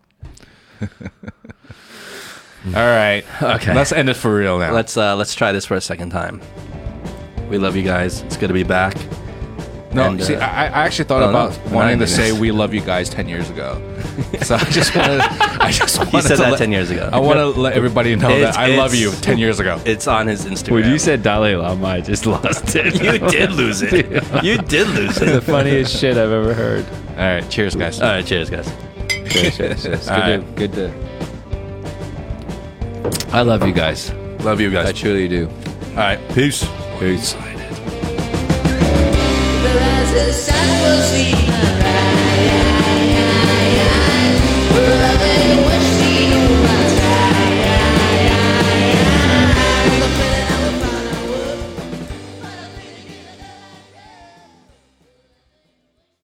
All right. Okay. Let's end it for real now. Let's uh, let's try this for a second time. We love you guys. It's good to be back. no, and, see, uh, I, I actually thought oh, no. about We're wanting to say "We love you guys" ten years ago. so I just wanted. I just wanted He said to that let- ten years ago. I want to let everybody know It's- that I love you it's- ten years ago. It's on his Instagram. When you said Dalai Lama, I just lost it. you did lose it. You did lose it. the funniest shit I've ever heard. All right. Cheers, guys. All right, cheers, guys. Cheers, cheers, cheers. Good, All to, right. good to. I love you guys. Love you guys. I truly do. All right, peace. Peace. Whereas